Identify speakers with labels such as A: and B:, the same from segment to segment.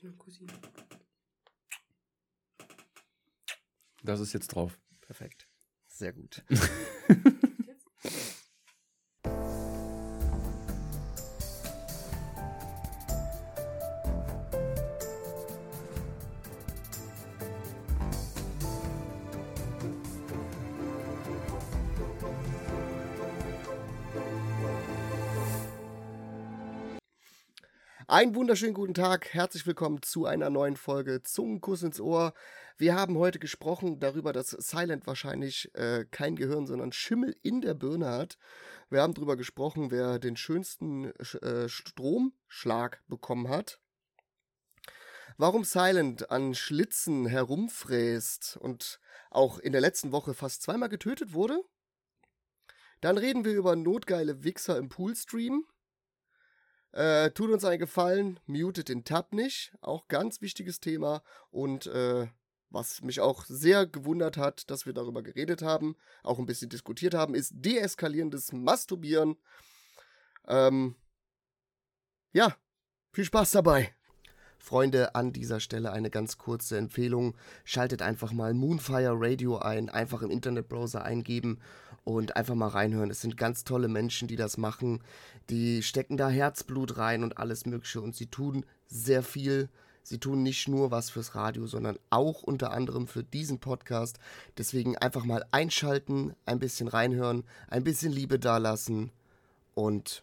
A: Cousine, Cousine.
B: Das ist jetzt drauf.
C: Perfekt. Sehr gut. Einen wunderschönen guten Tag, herzlich willkommen zu einer neuen Folge Zungenkuss ins Ohr. Wir haben heute gesprochen darüber, dass Silent wahrscheinlich äh, kein Gehirn, sondern Schimmel in der Birne hat. Wir haben darüber gesprochen, wer den schönsten äh, Stromschlag bekommen hat. Warum Silent an Schlitzen herumfräst und auch in der letzten Woche fast zweimal getötet wurde. Dann reden wir über notgeile Wichser im Poolstream. Äh, tut uns einen Gefallen, mutet den Tab nicht. Auch ganz wichtiges Thema. Und äh, was mich auch sehr gewundert hat, dass wir darüber geredet haben, auch ein bisschen diskutiert haben, ist deeskalierendes Masturbieren. Ähm, ja, viel Spaß dabei. Freunde, an dieser Stelle eine ganz kurze Empfehlung. Schaltet einfach mal Moonfire Radio ein, einfach im Internetbrowser eingeben und einfach mal reinhören. Es sind ganz tolle Menschen, die das machen. Die stecken da Herzblut rein und alles Mögliche und sie tun sehr viel. Sie tun nicht nur was fürs Radio, sondern auch unter anderem für diesen Podcast. Deswegen einfach mal einschalten, ein bisschen reinhören, ein bisschen Liebe dalassen und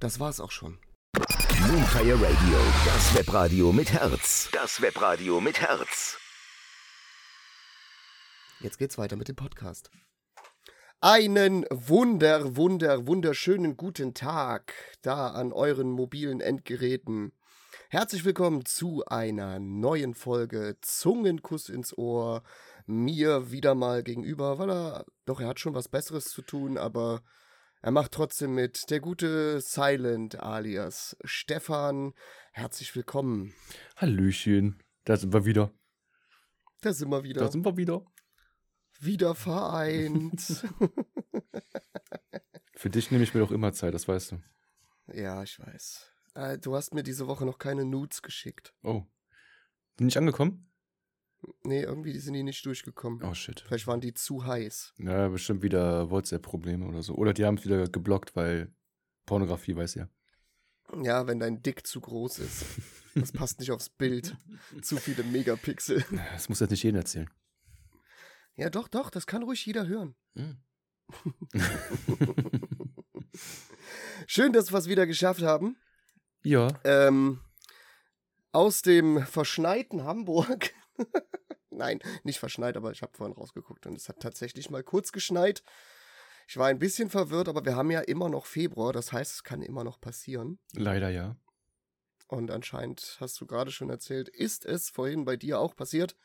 C: das war's auch schon.
D: Moonfire Radio, das Webradio mit Herz. Das Webradio mit Herz.
C: Jetzt geht's weiter mit dem Podcast. Einen wunder, wunder, wunderschönen guten Tag da an euren mobilen Endgeräten. Herzlich willkommen zu einer neuen Folge Zungenkuss ins Ohr. Mir wieder mal gegenüber, weil er, doch er hat schon was Besseres zu tun, aber er macht trotzdem mit. Der gute Silent alias Stefan. Herzlich willkommen.
B: Hallöchen. Da sind wir wieder.
C: Da sind wir wieder.
B: Da sind wir wieder.
C: Wieder vereint.
B: Für dich nehme ich mir doch immer Zeit, das weißt du.
C: ja, ich weiß. Äh, du hast mir diese Woche noch keine Nudes geschickt.
B: Oh. Sind nicht angekommen?
C: Nee, irgendwie sind die nicht durchgekommen.
B: Oh shit.
C: Vielleicht waren die zu heiß.
B: Ja, bestimmt wieder WhatsApp-Probleme oder so. Oder die haben es wieder geblockt, weil Pornografie weiß ja.
C: Ja, wenn dein Dick zu groß ist. Das passt nicht aufs Bild. Zu viele Megapixel.
B: Das muss jetzt nicht jeden erzählen.
C: Ja, doch, doch, das kann ruhig jeder hören.
B: Hm.
C: Schön, dass wir es wieder geschafft haben.
B: Ja.
C: Ähm, aus dem verschneiten Hamburg. Nein, nicht verschneit, aber ich habe vorhin rausgeguckt und es hat tatsächlich mal kurz geschneit. Ich war ein bisschen verwirrt, aber wir haben ja immer noch Februar, das heißt, es kann immer noch passieren.
B: Leider ja.
C: Und anscheinend hast du gerade schon erzählt, ist es vorhin bei dir auch passiert.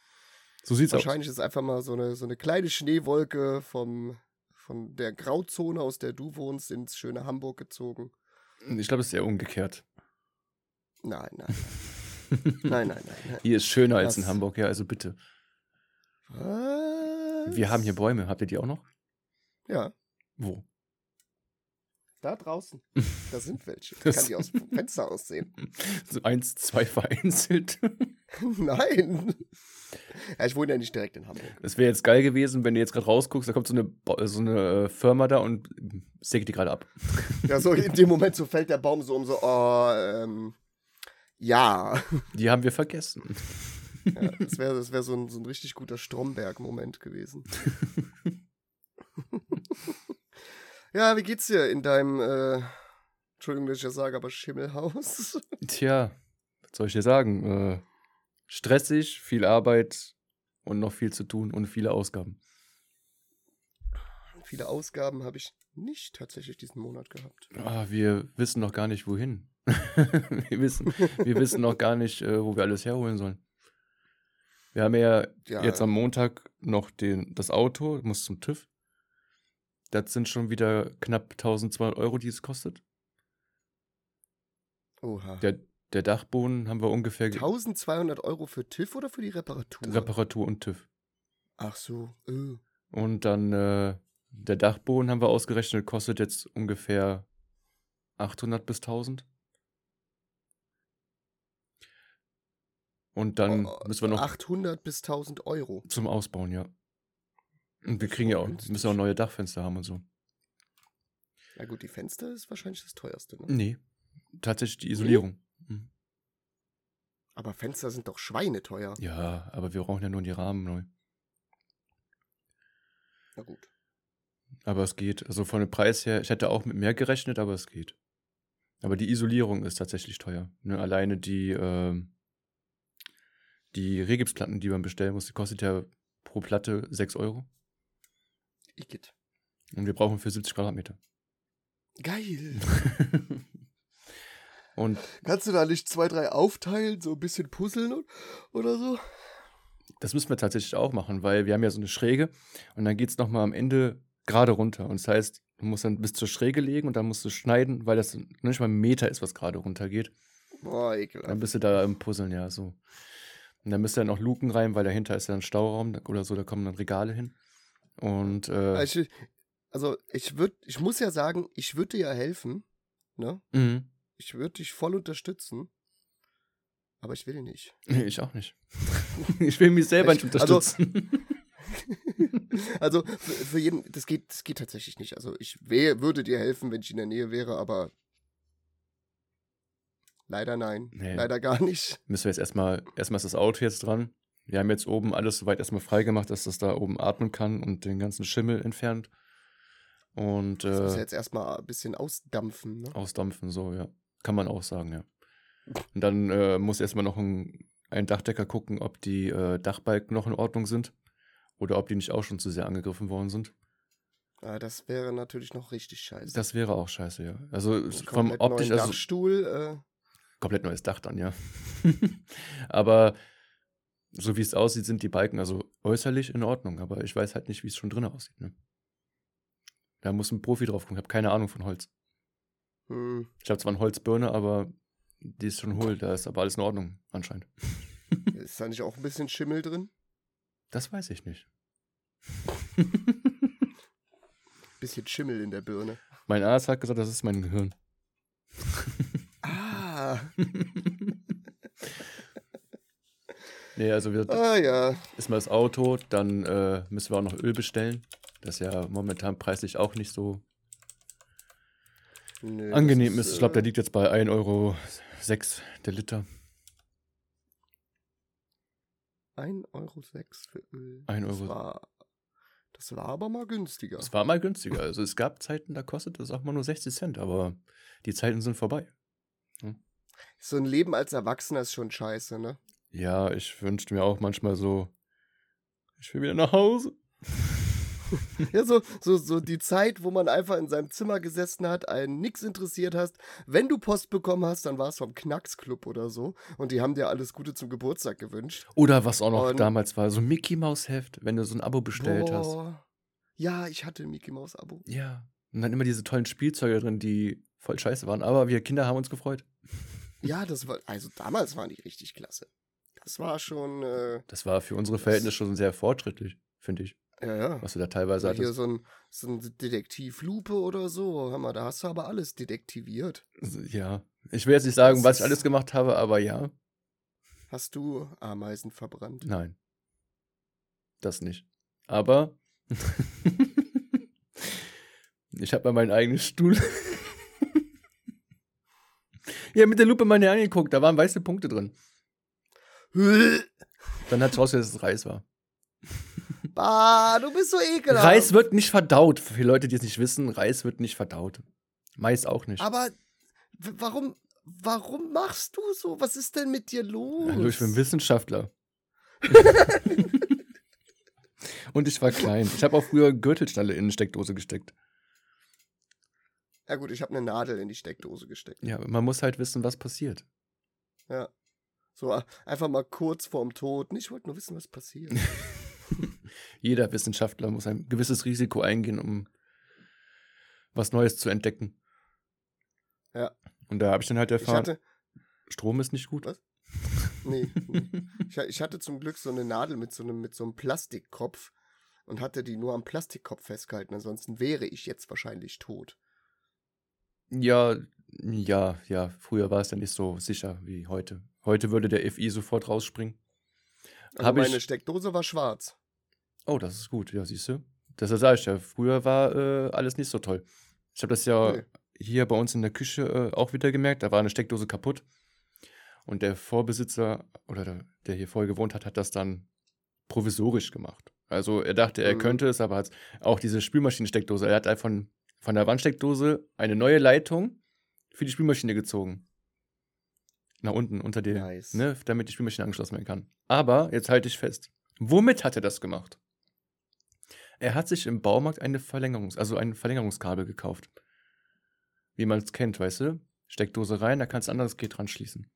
B: So sieht's
C: Wahrscheinlich ist einfach mal so eine, so eine kleine Schneewolke vom, von der Grauzone, aus der du wohnst, ins schöne Hamburg gezogen.
B: aus. Ich glaube, es ist eher umgekehrt.
C: Nein, nein. Nein, nein, nein. nein.
B: Hier ist schöner als in
C: Das-
B: Hamburg, ja, also bitte.
C: Was?
B: Wir haben hier Bäume. Habt ihr die auch noch?
C: Ja,
B: Wo?
C: da draußen. Da sind welche. Ich
B: Das-
C: kann die aus dem Fenster aussehen.
B: So eins, zwei vereinzelt.
C: Nein. Ja, ich wohne ja nicht direkt in Hamburg.
B: Es wäre jetzt geil gewesen, wenn du jetzt gerade rausguckst, da kommt so eine, so eine äh, Firma da und sägt die gerade ab.
C: Ja, so in dem Moment so fällt der Baum so um so, oh, ähm, ja.
B: Die haben wir vergessen.
C: ja das wäre das wär so, ein, so ein richtig guter Stromberg-Moment gewesen. ja, wie geht's dir in deinem, äh, Entschuldigung, dass ich das sage, aber Schimmelhaus?
B: Tja, was soll ich dir sagen? Äh, stressig, viel Arbeit und noch viel zu tun und viele Ausgaben.
C: Viele Ausgaben habe ich nicht tatsächlich diesen Monat gehabt.
B: Ah, wir wissen noch gar nicht, wohin. Wir, wissen, wir wissen noch gar nicht, äh, wo wir alles herholen sollen. Wir haben ja,
C: Ja.
B: jetzt am Montag noch den, das Auto, muss zum TÜV. Das sind schon wieder knapp 1200 Euro, die es kostet.
C: Oha.
B: Der, der Dachboden haben wir ungefähr ge-
C: 1200 Euro für TÜV oder für die Reparatur?
B: Reparatur und TÜV.
C: Ach so. Äh.
B: Und dann äh, der Dachboden haben wir ausgerechnet, kostet jetzt ungefähr 800 bis 1000. Und dann
C: Oh,
B: müssen wir noch
C: 800 bis 1000 Euro.
B: zum Ausbauen, ja. Und wir kriegen ja auch, müssen auch neue Dachfenster haben und so.
C: Na gut, die Fenster ist wahrscheinlich das teuerste, ne?
B: Nee, tatsächlich die Isolierung. Mhm.
C: Aber Fenster sind doch schweineteuer.
B: Ja, aber wir brauchen ja nur die Rahmen neu.
C: Na gut.
B: Aber es geht. Also von dem Preis her, ich hätte auch mit mehr gerechnet, aber es geht. Aber die Isolierung ist tatsächlich teuer. Ne? Alleine die, ähm, die Regipsplatten, die man bestellen muss, die kostet ja pro Platte 6 Euro.
C: Igitt.
B: Und wir brauchen für 70 Quadratmeter.
C: Geil.
B: Und
C: Kannst du da nicht zwei, drei aufteilen, so ein bisschen puzzeln und- oder so?
B: das müssen wir tatsächlich auch machen, weil wir haben ja so eine Schräge und dann geht es nochmal am Ende gerade runter. Und das heißt, du musst dann bis zur Schräge legen und dann musst du schneiden, weil das nicht mal ein Meter ist, was gerade runtergeht.
C: Boah,
B: Dann
C: ekelhaft.
B: bist du da im Puzzeln, ja, so. Und dann müsst ihr noch Luken rein, weil dahinter ist ja ein Stauraum da- oder so, da kommen dann Regale hin. Und äh,
C: Ich, also, ich würde, ich muss ja sagen, ich würde dir ja helfen, ne?
B: mhm.
C: Ich würde dich voll unterstützen. Aber ich will nicht.
B: nee, ich auch nicht. ich will mich selber
C: Ich-
B: nicht
C: also-
B: unterstützen.
C: Also für, für jeden, das geht, das geht tatsächlich nicht. Also ich wär, würde dir helfen, wenn ich in der Nähe wäre, aber leider nein.
B: Nee.
C: Leider gar nicht.
B: Müssen wir jetzt erstmal, erstmal ist das Auto jetzt dran. Wir haben jetzt oben alles soweit erstmal freigemacht, dass das da oben atmen kann und den ganzen Schimmel entfernt. Und
C: Das muss ja
B: äh,
C: jetzt erstmal ein bisschen ausdampfen. Ne?
B: ausdampfen, so, ja. Kann man auch sagen, ja. Und dann äh, muss erstmal noch ein, ein Dachdecker gucken, ob die äh, Dachbalken noch in Ordnung sind. Oder ob die nicht auch schon zu sehr angegriffen worden sind.
C: Ah, das wäre natürlich noch richtig scheiße.
B: Das wäre auch scheiße, ja. Also vom
C: komplett
B: optisch,
C: neuen
B: also
C: Dachstuhl.
B: Komplett neues Dach dann, ja. aber so wie es aussieht, sind die Balken also äußerlich in Ordnung. Aber ich weiß halt nicht, wie es schon drinnen aussieht. Ne? Da muss ein Profi drauf gucken. Ich habe keine Ahnung von Holz.
C: hm,
B: Ich habe zwar eine Holzbirne, aber die ist schon hohl. Da ist aber alles in Ordnung, anscheinend.
C: ist da nicht auch ein bisschen Schimmel drin?
B: Das weiß ich nicht.
C: Bisschen Schimmel in der Birne.
B: mein Arzt hat gesagt, das ist mein Gehirn.
C: Ah,
B: nee, also wir,
C: ah ja.
B: ist mal das Auto, dann äh, müssen wir auch noch Öl bestellen. Das ist ja momentan preislich auch nicht so
C: Nö,
B: angenehm
C: das
B: ist. Ich glaube, der
C: äh,
B: liegt jetzt bei 1,06 Euro der Liter.
C: 1,06 Euro für Öl.
B: Ein
C: Das
B: Euro.
C: war, das war aber mal günstiger.
B: Es war mal günstiger. Also es gab Zeiten, da kostete es auch mal nur 60 Cent, aber die Zeiten sind vorbei.
C: So ein Leben als Erwachsener ist schon scheiße, ne?
B: Ja, ich wünschte mir auch manchmal so, ich will wieder nach Hause.
C: Ja, so, so, so die Zeit, wo man einfach in seinem Zimmer gesessen hat, einen nix interessiert hast. Wenn du Post bekommen hast, dann war es vom Knacksclub oder so. Und die haben dir alles Gute zum Geburtstag gewünscht.
B: Oder was auch noch
C: Und-
B: damals war, so ein Mickey Maus Heft, wenn du so ein Abo bestellt hast.
C: Boah. Ja, ich hatte ein Mickey Maus Abo.
B: Ja. Und dann immer diese tollen Spielzeuge drin, die voll scheiße waren. Aber wir Kinder haben uns gefreut.
C: Ja, das war, also damals waren die richtig klasse. Das war schon, äh,
B: Das war für unsere Verhältnisse schon sehr fortschrittlich, finde ich.
C: ja, ja.
B: Was du da teilweise
C: hier
B: hattest.
C: so ein, so ein Detektivlupe oder so. Hör mal, da hast du aber alles detektiviert.
B: Ja. Ich will jetzt nicht sagen,
C: Das
B: was ich alles gemacht habe, aber ja.
C: Hast du Ameisen verbrannt?
B: Nein. Das nicht. Aber ich habe mal meinen eigenen Stuhl. Ja, mit der Lupe mal näher angeguckt, da waren weiße Punkte drin. Dann hat es rausgestellt, dass es Reis war.
C: Bah, du bist so ekelhaft.
B: Reis wird nicht verdaut. Für Leute, die es nicht wissen, Reis wird nicht verdaut. Mais auch nicht.
C: Aber warum, warum machst du so? Was ist denn mit dir los?
B: Hallo, ich bin Wissenschaftler. Und ich war klein. Ich habe auch früher Gürtelschnalle in eine Steckdose gesteckt.
C: Ja gut, ich habe eine Nadel in die Steckdose gesteckt.
B: Ja, man muss halt wissen, was passiert.
C: Ja. So äh, einfach mal kurz vorm Tod. Ich wollte nur wissen, was passiert.
B: Jeder Wissenschaftler muss ein gewisses Risiko eingehen, um was Neues zu entdecken.
C: Ja.
B: Und da habe ich dann halt erfahren,
C: hatte,
B: Strom ist nicht gut.
C: Was? nee, nee. Ich, ich hatte zum Glück so eine Nadel mit so einem, mit so einem Plastikkopf und hatte die nur am Plastikkopf festgehalten. Ansonsten wäre ich jetzt wahrscheinlich tot.
B: Ja, ja, ja. Früher war es ja nicht so sicher wie heute. Heute würde der FI sofort rausspringen.
C: Also meine
B: ich-
C: Steckdose war schwarz.
B: Oh, das ist gut, ja, siehst du. Das sage ich ja. Früher war äh, alles nicht so toll. Ich habe das ja
C: Nee.
B: hier bei uns in der Küche äh, auch wieder gemerkt. Da war eine Steckdose kaputt. Und der Vorbesitzer oder der, der hier vorher gewohnt hat, hat das dann provisorisch gemacht. Also er dachte, er
C: Mhm.
B: könnte es, aber hat auch diese Spülmaschinensteckdose. Er hat einfach von der Wandsteckdose eine neue Leitung für die Spülmaschine gezogen. Nach unten, unter der,
C: Nice.
B: ne, damit die Spülmaschine angeschlossen werden kann. Aber jetzt halte ich fest. Womit hat er das gemacht? Er hat sich im Baumarkt eine Verlängerungs-, also ein Verlängerungskabel gekauft. Wie man es kennt, weißt du? Steckdose rein, da kannst du ein anderes Gerät dran schließen.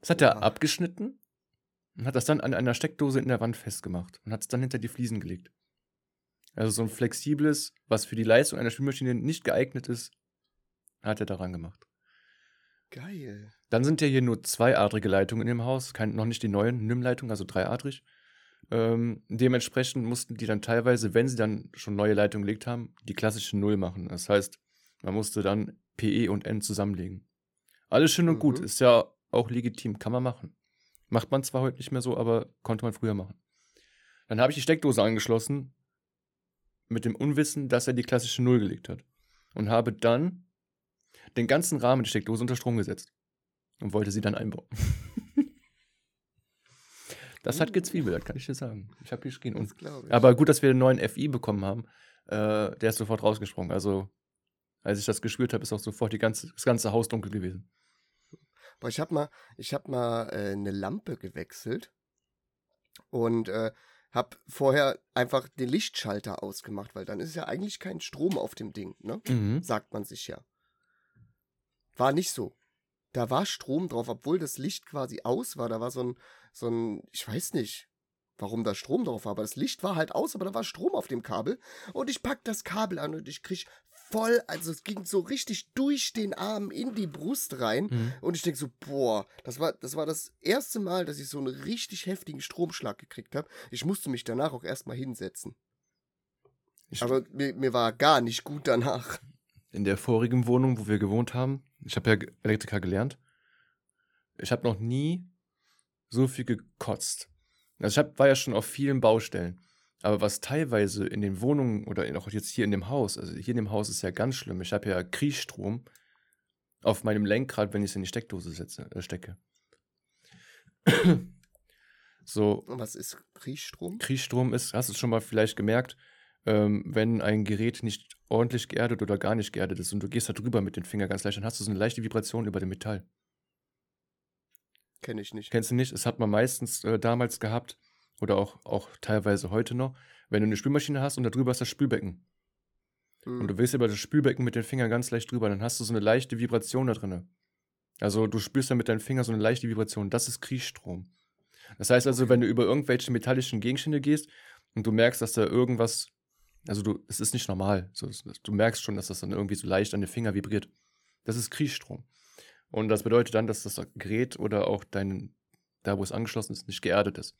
B: Das hat er
C: Oha.
B: abgeschnitten und hat das dann an einer Steckdose in der Wand festgemacht und hat es dann hinter die Fliesen gelegt. Also so ein flexibles, was für die Leistung einer Spülmaschine nicht geeignet ist, hat er daran gemacht.
C: Geil.
B: Dann sind ja hier nur zweiadrige Leitungen in dem Haus, kein, noch nicht die neuen NIM-Leitungen, also dreiadrig. Ähm, dementsprechend mussten die dann teilweise, wenn sie dann schon neue Leitungen gelegt haben, die klassische Null machen. Das heißt, man musste dann PE und N zusammenlegen. Alles schön und gut,
C: Mhm.
B: ist ja auch legitim, kann man machen. Macht man zwar heute nicht mehr so, aber konnte man früher machen. Dann habe ich die Steckdose angeschlossen mit dem Unwissen, dass er die klassische Null gelegt hat. Und habe dann den ganzen Rahmen der Steckdose unter Strom gesetzt und wollte sie dann einbauen. das hat
C: Uh.
B: gezwiebelt, kann ich dir sagen. Ich habe. Und,
C: Das glaube ich.
B: aber gut, dass wir einen neuen FI bekommen haben. Äh, der ist sofort rausgesprungen. Also, als ich das gespürt habe, ist auch sofort die ganze, das ganze Haus dunkel gewesen.
C: Boah, ich habe mal, ich hab mal äh, eine Lampe gewechselt und äh, habe vorher einfach den Lichtschalter ausgemacht, weil dann ist ja eigentlich kein Strom auf dem Ding, ne?
B: Mhm.
C: Sagt man sich ja. War nicht so. Da war Strom drauf, obwohl das Licht quasi aus war. Da war so ein, so ein, ich weiß nicht, warum da Strom drauf war, aber das Licht war halt aus, aber da war Strom auf dem Kabel. Und ich pack das Kabel an und ich krieg voll, also es ging so richtig durch den Arm in die Brust rein.
B: Mhm.
C: Und ich denke so, boah, das war, das war das erste Mal, dass ich so einen richtig heftigen Stromschlag gekriegt habe. Ich musste mich danach auch erstmal hinsetzen.
B: Ich,
C: Aber mir, mir war gar nicht gut danach.
B: in der vorigen Wohnung, wo wir gewohnt haben, ich habe ja Elektriker gelernt, ich habe noch nie so viel gekotzt. Also ich hab, war ja schon auf vielen Baustellen. Aber was teilweise in den Wohnungen oder auch jetzt hier in dem Haus, also hier in dem Haus ist ja ganz schlimm. Ich habe ja Kriechstrom auf meinem Lenkrad, wenn ich es in die Steckdose setze, äh, stecke. so,
C: was ist Kriechstrom?
B: Kriechstrom ist, hast du es schon mal vielleicht gemerkt, ähm, wenn ein Gerät nicht ordentlich geerdet oder gar nicht geerdet ist und du gehst da drüber mit den Fingern ganz leicht, dann hast du so eine leichte Vibration über dem Metall.
C: Kenne ich nicht.
B: Kennst du nicht? Das hat man meistens äh, damals gehabt oder auch, auch teilweise heute noch, wenn du eine Spülmaschine hast und da drüber ist das Spülbecken.
C: Hm.
B: Und du willst über das Spülbecken mit den Fingern ganz leicht drüber, dann hast du so eine leichte Vibration da drin. Also du spürst dann mit deinen Fingern so eine leichte Vibration. Das ist Kriechstrom. Das heißt also, wenn du über irgendwelche metallischen Gegenstände gehst und du merkst, dass da irgendwas, also du, es ist nicht normal. So, du merkst schon, dass das dann irgendwie so leicht an den Finger vibriert. Das ist Kriechstrom. Und das bedeutet dann, dass das Gerät oder auch dein, da wo es angeschlossen ist, nicht geerdet ist.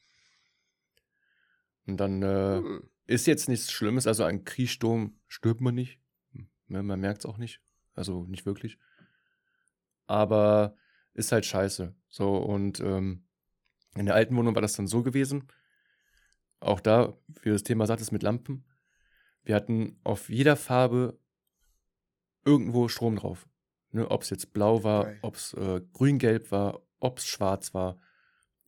B: Und dann äh,
C: Hm.
B: ist jetzt nichts Schlimmes, also an Kriechsturm stirbt man nicht. Ja, man merkt es auch nicht. Also nicht wirklich. Aber ist halt scheiße. So, und ähm, in der alten Wohnung war das dann so gewesen. Auch da, wie das Thema sagtest, mit Lampen. Wir hatten auf jeder Farbe irgendwo Strom drauf. Ne, ob es jetzt blau war,
C: Geil.
B: ob es äh, grün-gelb war, ob es schwarz war.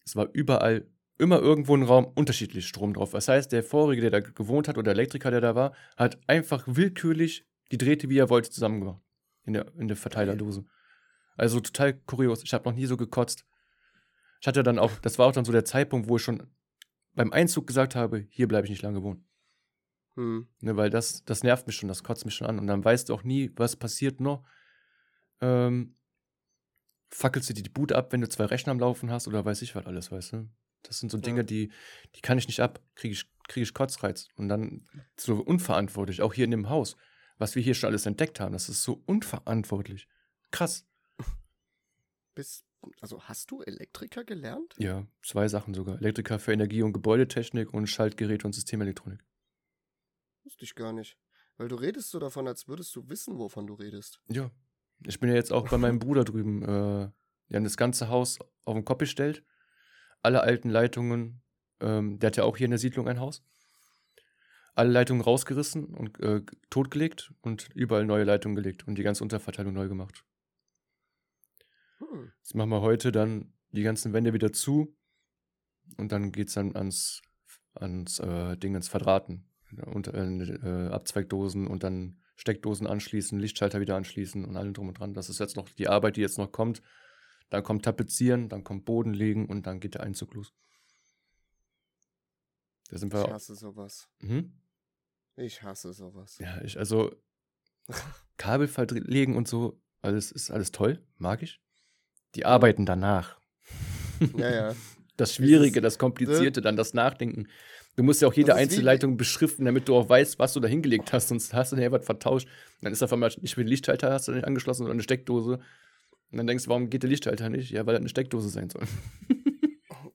B: Es war überall immer irgendwo im Raum unterschiedlich Strom drauf. Das heißt, der vorige, der da gewohnt hat, oder der Elektriker, der da war, hat einfach willkürlich die Drähte, wie er wollte, zusammengemacht. In der, in der Verteilerdose. Also total kurios. Ich habe noch nie so gekotzt. Ich hatte dann auch, das war auch dann so der Zeitpunkt, wo ich schon beim Einzug gesagt habe, hier bleibe ich nicht lange wohnen.
C: Hm.
B: Ne, weil das, das nervt mich schon, das kotzt mich schon an. Und dann weißt du auch nie, was passiert noch. Ähm, fackelst du die Boot ab, wenn du zwei Rechner am Laufen hast oder weiß ich was alles, weißt du? Das sind so Dinge,
C: Ja.
B: die, die kann ich nicht ab. Kriege ich, krieg ich Kotzreiz. Und dann so unverantwortlich, auch hier in dem Haus. Was wir hier schon alles entdeckt haben, das ist so unverantwortlich. Krass.
C: Bis, also hast du Elektriker gelernt?
B: Ja, zwei Sachen sogar. Elektriker für Energie- und Gebäudetechnik und Schaltgeräte und Systemelektronik.
C: Wusste ich gar nicht. Weil du redest so davon, als würdest du wissen, wovon du redest.
B: Ja. Ich bin ja jetzt auch bei meinem Bruder drüben äh, Die haben das ganze Haus auf den Kopf gestellt. Alle alten Leitungen, ähm, der hat ja auch hier in der Siedlung ein Haus. Alle Leitungen rausgerissen und äh, totgelegt und überall neue Leitungen gelegt und die ganze Unterverteilung neu gemacht.
C: Hm.
B: Jetzt machen wir heute dann die ganzen Wände wieder zu und dann geht es dann ans, ans äh, Ding, ins Verdrahten. Und äh, äh, Abzweigdosen und dann Steckdosen anschließen, Lichtschalter wieder anschließen und allem drum und dran. Das ist jetzt noch die Arbeit, die jetzt noch kommt. Dann kommt Tapezieren, dann kommt Boden legen und dann geht der Einzug los. Da sind
C: Ich
B: wir.
C: hasse sowas.
B: Mhm.
C: Ich hasse sowas.
B: Ja, ich, also Kabel verlegen und so, alles ist alles toll, mag ich. Die arbeiten danach.
C: Ja, ja.
B: Das Schwierige, das Komplizierte, dann das Nachdenken. Du musst ja auch jede Einzelleitung beschriften, damit du auch weißt, was du da hingelegt hast, sonst hast du nachher was vertauscht. Dann ist auf einmal nicht mehr Lichtschalter, hast du nicht angeschlossen, sondern eine Steckdose. Und dann denkst du, warum geht der Lichtschalter nicht? Ja, weil das eine Steckdose sein soll.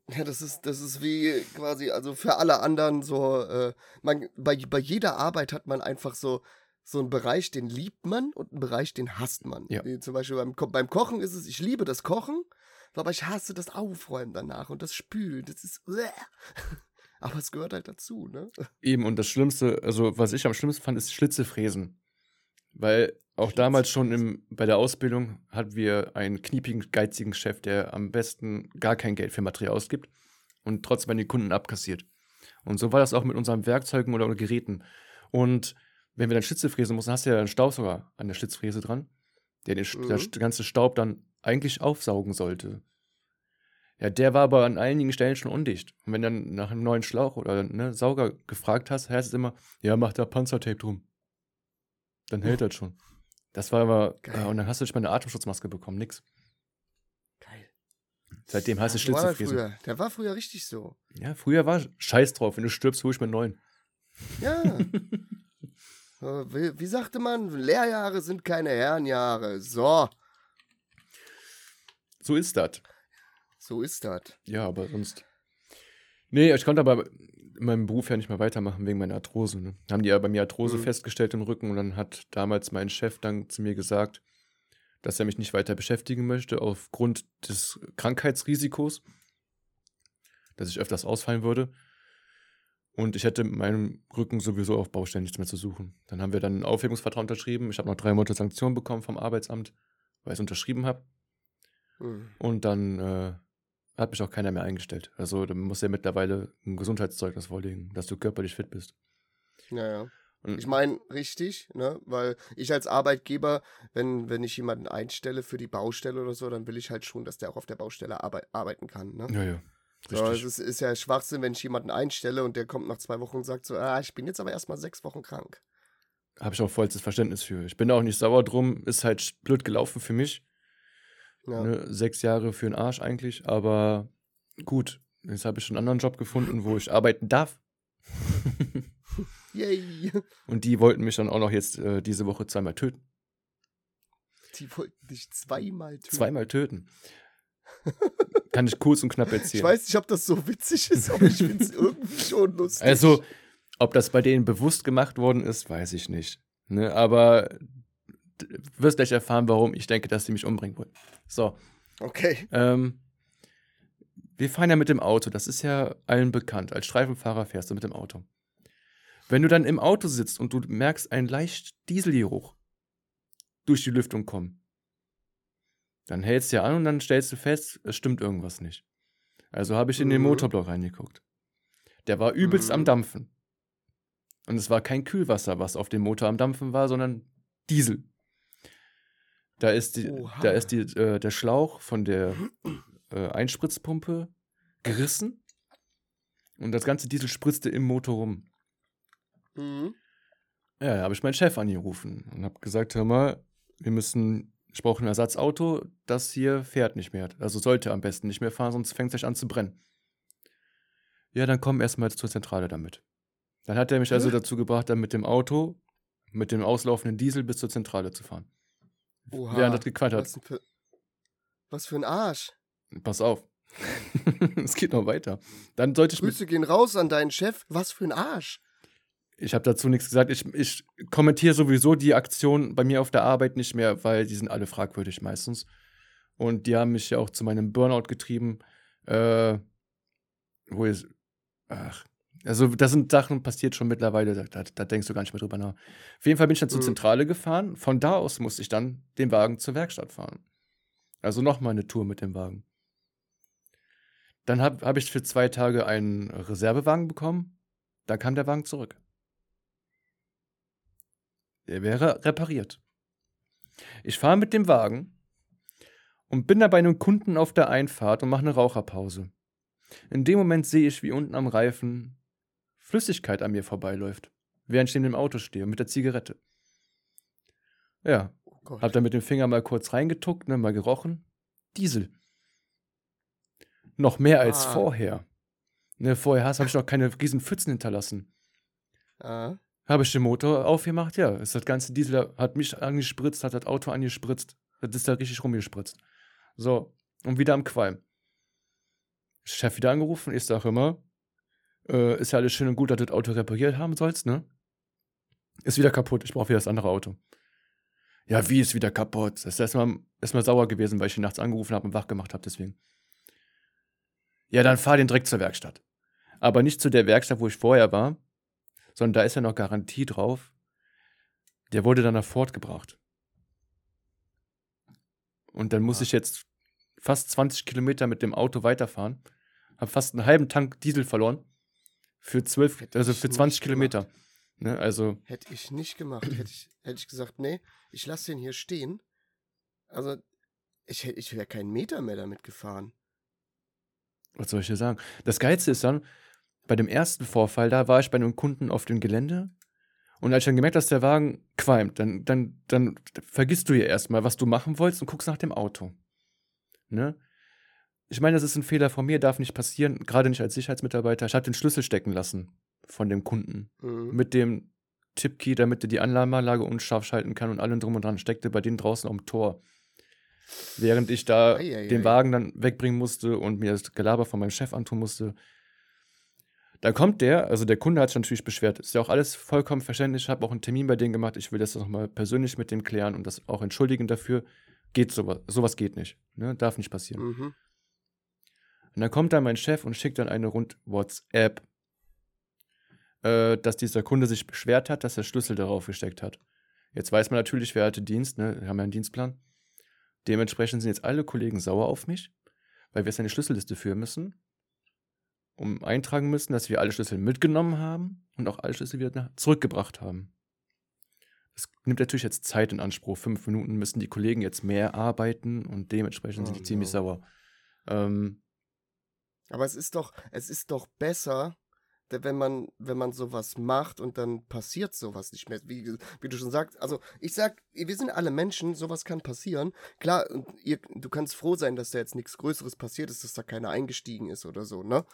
C: Ja, das ist, das ist wie quasi, also für alle anderen so, äh, man, bei, bei jeder Arbeit hat man einfach so, so einen Bereich, den liebt man und einen Bereich, den hasst man.
B: Ja.
C: Wie zum Beispiel beim, beim Kochen ist es, ich liebe das Kochen, aber ich hasse das Aufräumen danach und das Spülen. Das ist. Aber es gehört halt dazu, ne?
B: Eben, und das Schlimmste, also was ich am schlimmsten fand, ist Schlitzefräsen. Weil auch damals schon im, bei der Ausbildung hatten wir einen kniepigen, geizigen Chef, der am besten gar kein Geld für Material ausgibt und trotzdem an die Kunden abkassiert. Und so war das auch mit unseren Werkzeugen oder, oder Geräten. Und wenn wir dann Schlitze fräsen mussten, hast du ja einen Staubsauger an der Schlitzfräse dran, der den
C: Mhm.
B: das ganze Staub dann eigentlich aufsaugen sollte. Ja, der war aber an einigen Stellen schon undicht. Und wenn dann nach einem neuen Schlauch oder ne, Sauger gefragt hast, heißt es immer, ja, mach da Panzertape drum. Dann hält das schon. Das war aber, äh, und dann hast du nicht mal eine Atemschutzmaske bekommen, nix.
C: Geil.
B: Seitdem heißt es
C: früher, der war früher richtig so.
B: Ja, früher war Scheiß drauf, wenn du stirbst, hol ich mir einen neuen.
C: Ja. Wie, wie sagte man? Lehrjahre sind keine Herrenjahre. So,
B: So ist das.
C: so ist das.
B: Ja, aber sonst. Nee, ich konnte aber in meinem Beruf ja nicht mehr weitermachen wegen meiner Arthrose. Ne? Haben die ja bei mir Arthrose
C: Mhm.
B: festgestellt im Rücken und dann hat damals mein Chef dann zu mir gesagt, dass er mich nicht weiter beschäftigen möchte aufgrund des Krankheitsrisikos, dass ich öfters ausfallen würde. Und ich hätte mit meinem Rücken sowieso auf Baustellen nichts mehr zu suchen. Dann haben wir dann einen Aufhebungsvertrag unterschrieben. Ich habe noch drei Monate Sanktionen bekommen vom Arbeitsamt, weil ich es unterschrieben habe.
C: Hm.
B: Und dann äh, hat mich auch keiner mehr eingestellt. Also da muss ja mittlerweile ein Gesundheitszeugnis vorlegen, dass du körperlich fit bist.
C: Naja.
B: Und
C: Ich meine, richtig, ne? Weil ich als Arbeitgeber, wenn, wenn ich jemanden einstelle für die Baustelle oder so, dann will ich halt schon, dass der auch auf der Baustelle arbeit arbeiten kann, ne?
B: ja, ja.
C: So, es
B: Richtig.
C: ist, ist ja Schwachsinn, wenn ich jemanden einstelle und der kommt nach zwei Wochen und sagt so, ah, ich bin jetzt aber erstmal sechs Wochen krank.
B: Habe ich auch vollstes Verständnis für. Ich bin da auch nicht sauer drum. Ist halt blöd gelaufen für mich.
C: Ja.
B: Ne? Sechs Jahre für den Arsch eigentlich. Aber gut, jetzt habe ich schon einen anderen Job gefunden, wo ich arbeiten darf.
C: Yay!
B: Und die wollten mich dann auch noch jetzt äh, diese Woche zweimal töten.
C: Die wollten dich zweimal töten.
B: Zweimal töten. Kann ich kurz und knapp
C: Ich
B: erzählen.
C: weiß nicht, ob das so witzig ist, aber ich finde es irgendwie schon lustig.
B: Also, ob das bei denen bewusst gemacht worden ist, weiß ich nicht. Ne? Aber wirst gleich erfahren, warum ich denke, dass sie mich umbringen wollen. So,
C: Okay.
B: ähm, wir fahren ja mit dem Auto. Das ist ja allen bekannt. Als Streifenfahrer fährst du mit dem Auto. Wenn du dann im Auto sitzt und du merkst einen leicht Dieselgeruch durch die Lüftung kommen, dann hältst du ja an und dann stellst du fest, es stimmt irgendwas nicht. Also habe ich in den
C: Mhm.
B: Motorblock reingeguckt. Der war übelst
C: Mhm.
B: am Dampfen. Und es war kein Kühlwasser, was auf dem Motor am Dampfen war, sondern Diesel. Da ist, die,
C: Oha.
B: da ist die, äh, der Schlauch von der äh, Einspritzpumpe gerissen und das ganze Diesel spritzte im Motor rum.
C: Mhm.
B: Ja, da habe ich meinen Chef angerufen und habe gesagt, hör mal, wir müssen, ich brauche ein Ersatzauto, das hier fährt nicht mehr. Also sollte am besten nicht mehr fahren, sonst fängt es gleich an zu brennen. Ja, dann komm erstmal zur Zentrale damit. Dann hat er mich also dazu gebracht, dann mit dem Auto, mit dem auslaufenden Diesel bis zur Zentrale zu fahren.
C: Oha.
B: Während das gequatscht hat.
C: Was, für, was für ein Arsch.
B: Pass auf. es geht noch weiter. Dann sollte ich
C: Grüße gehen raus an deinen Chef. Was für ein Arsch.
B: ich habe dazu nichts gesagt. Ich, ich kommentiere sowieso die Aktion bei mir auf der Arbeit nicht mehr, weil die sind alle fragwürdig meistens. Und die haben mich ja auch zu meinem Burnout getrieben, äh, wo ich, ach, also das sind Sachen passiert schon mittlerweile, da, da, da, denkst du gar nicht mehr drüber nach. Auf jeden Fall bin ich dann zur mhm. Zentrale gefahren. Von da aus musste ich dann den Wagen zur Werkstatt fahren. Also nochmal eine Tour mit dem Wagen. Dann habe hab ich für zwei Tage einen Reservewagen bekommen. Dann kam der Wagen zurück. Der wäre repariert. Ich fahre mit dem Wagen und bin da bei einem Kunden auf der Einfahrt und mache eine Raucherpause. In dem Moment sehe ich, wie unten am Reifen Flüssigkeit an mir vorbeiläuft, während ich in dem Auto stehe mit der Zigarette. Ja, oh hab dann mit dem Finger mal kurz reingetuckt, ne, mal gerochen. Diesel. Noch mehr als ah. vorher. Ne, vorher habe ich noch keine riesen Pfützen hinterlassen. Ah. Habe ich den Motor aufgemacht, ja. Ist das ganze Diesel hat mich angespritzt, hat das Auto angespritzt. Das ist da richtig rumgespritzt. So, und wieder am Qualm. Chef wieder angerufen, ich sage immer, äh, ist ja alles schön und gut, dass du das Auto repariert haben sollst, ne? Ist wieder kaputt, ich brauche wieder das andere Auto. Ja, wie ist wieder kaputt? Das ist erstmal, erstmal sauer gewesen, weil ich ihn nachts angerufen habe und wach gemacht habe, deswegen. Ja, dann fahr den direkt zur Werkstatt. Aber nicht zu der Werkstatt, wo ich vorher war, sondern da ist ja noch Garantie drauf. Der wurde dann nach Ford gebracht. Und dann muss ja. ich jetzt fast 20 Kilometer mit dem Auto weiterfahren. Hab fast einen halben Tank Diesel verloren. Für zwölf, also für 20 Kilometer. Ne, also.
C: Hätte ich nicht gemacht. Hätte ich, hätte ich gesagt, nee, ich lasse den hier stehen. Also, ich, ich wäre keinen Meter mehr damit gefahren.
B: Was soll ich dir sagen? Das Geilste ist dann, bei dem ersten Vorfall, da war ich bei einem Kunden auf dem Gelände. Und als ich dann gemerkt habe, dass der Wagen qualmt, dann, dann, dann vergisst du ja erstmal, was du machen wolltest und guckst nach dem Auto. Ne? Ich meine, das ist ein Fehler von mir, darf nicht passieren, gerade nicht als Sicherheitsmitarbeiter. Ich habe den Schlüssel stecken lassen von dem Kunden. Mhm. Mit dem Tipkey, damit er die Alarmanlage unscharf schalten kann und allem drum und dran, steckte bei denen draußen am Tor. Während ich da ei, ei, den ei. Wagen dann wegbringen musste und mir das Gelaber von meinem Chef antun musste. Da kommt der, also der Kunde hat sich natürlich beschwert. Ist ja auch alles vollkommen verständlich. Ich habe auch einen Termin bei denen gemacht. Ich will das nochmal persönlich mit dem klären und das auch entschuldigen dafür. Geht sowas. Sowas geht nicht. Ne? Darf nicht passieren. Mhm. Und dann kommt da mein Chef und schickt dann eine rund WhatsApp, äh, dass dieser Kunde sich beschwert hat, dass er Schlüssel darauf gesteckt hat. Jetzt weiß man natürlich, wer hatte Dienst, ne? Wir haben ja einen Dienstplan. Dementsprechend sind jetzt alle Kollegen sauer auf mich, weil wir jetzt eine Schlüsselliste führen müssen, um eintragen müssen, dass wir alle Schlüssel mitgenommen haben und auch alle Schlüssel wieder zurückgebracht haben. Das nimmt natürlich jetzt Zeit in Anspruch. Fünf Minuten müssen die Kollegen jetzt mehr arbeiten und dementsprechend oh, sind die no. ziemlich sauer. Ähm,
C: aber es ist doch, es ist doch besser, wenn man, wenn man sowas macht und dann passiert sowas nicht mehr. Wie, wie du schon sagst, also ich sag, wir sind alle Menschen, sowas kann passieren. Klar, ihr, du kannst froh sein, dass da jetzt nichts Größeres passiert ist, dass da keiner eingestiegen ist oder so, ne?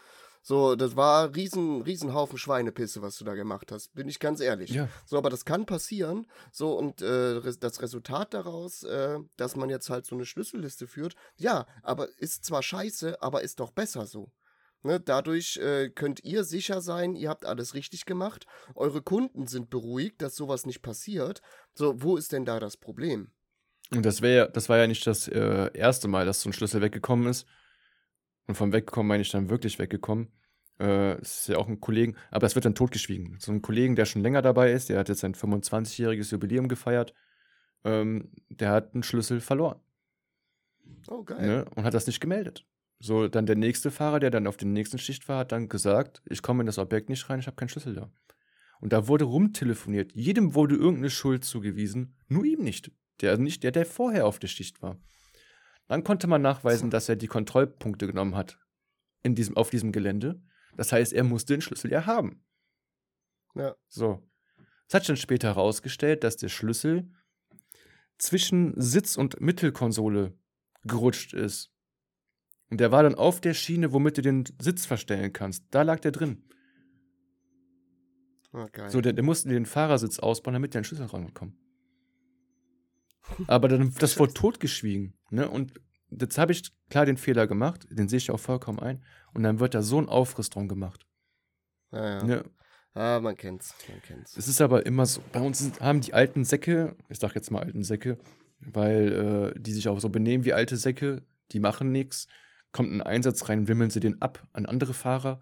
C: So, das war riesen, riesen Haufen Schweinepisse, was du da gemacht hast, bin ich ganz ehrlich. Ja. So, aber das kann passieren. So, und äh, das Resultat daraus, äh, dass man jetzt halt so eine Schlüsselliste führt, ja, aber ist zwar scheiße, aber ist doch besser so. Ne, dadurch äh, könnt ihr sicher sein, ihr habt alles richtig gemacht. Eure Kunden sind beruhigt, dass sowas nicht passiert. So, wo ist denn da das Problem?
B: Und das wäre, das war ja nicht das äh, erste Mal, dass so ein Schlüssel weggekommen ist. Und vom Weggekommen meine ich dann wirklich weggekommen. Äh, ist ja auch ein Kollegen, aber es wird dann totgeschwiegen. So ein Kollegen, der schon länger dabei ist, der hat jetzt sein 25-jähriges Jubiläum gefeiert. Ähm, der hat einen Schlüssel verloren. Oh, geil. Ne? Und hat das nicht gemeldet. So, dann der nächste Fahrer, der dann auf den nächsten Schicht war, hat dann gesagt, ich komme in das Objekt nicht rein, ich habe keinen Schlüssel da. Und da wurde rumtelefoniert. Jedem wurde irgendeine Schuld zugewiesen, nur ihm nicht. Der, also nicht der, der vorher auf der Schicht war. Dann konnte man nachweisen, dass er die Kontrollpunkte genommen hat in diesem, auf diesem Gelände. Das heißt, er musste den Schlüssel ja haben. Ja. So. Es hat sich dann später herausgestellt, dass der Schlüssel zwischen Sitz- und Mittelkonsole gerutscht ist. Und der war dann auf der Schiene, womit du den Sitz verstellen kannst. Da lag der drin. Oh, so, der, der musste den Fahrersitz ausbauen, damit der den Schlüssel rankommt. Aber dann, das wurde totgeschwiegen. Ne? Und jetzt habe ich klar den Fehler gemacht, den sehe ich auch vollkommen ein. Und dann wird da so ein Aufriss drum gemacht.
C: Ja, ja. Ne? Ah, man kennt's, man kennt's.
B: Es ist aber immer so, bei uns sind, haben die alten Säcke, ich sag jetzt mal alten Säcke, weil äh, die sich auch so benehmen wie alte Säcke, die machen nichts. Kommt ein Einsatz rein, wimmeln sie den ab an andere Fahrer,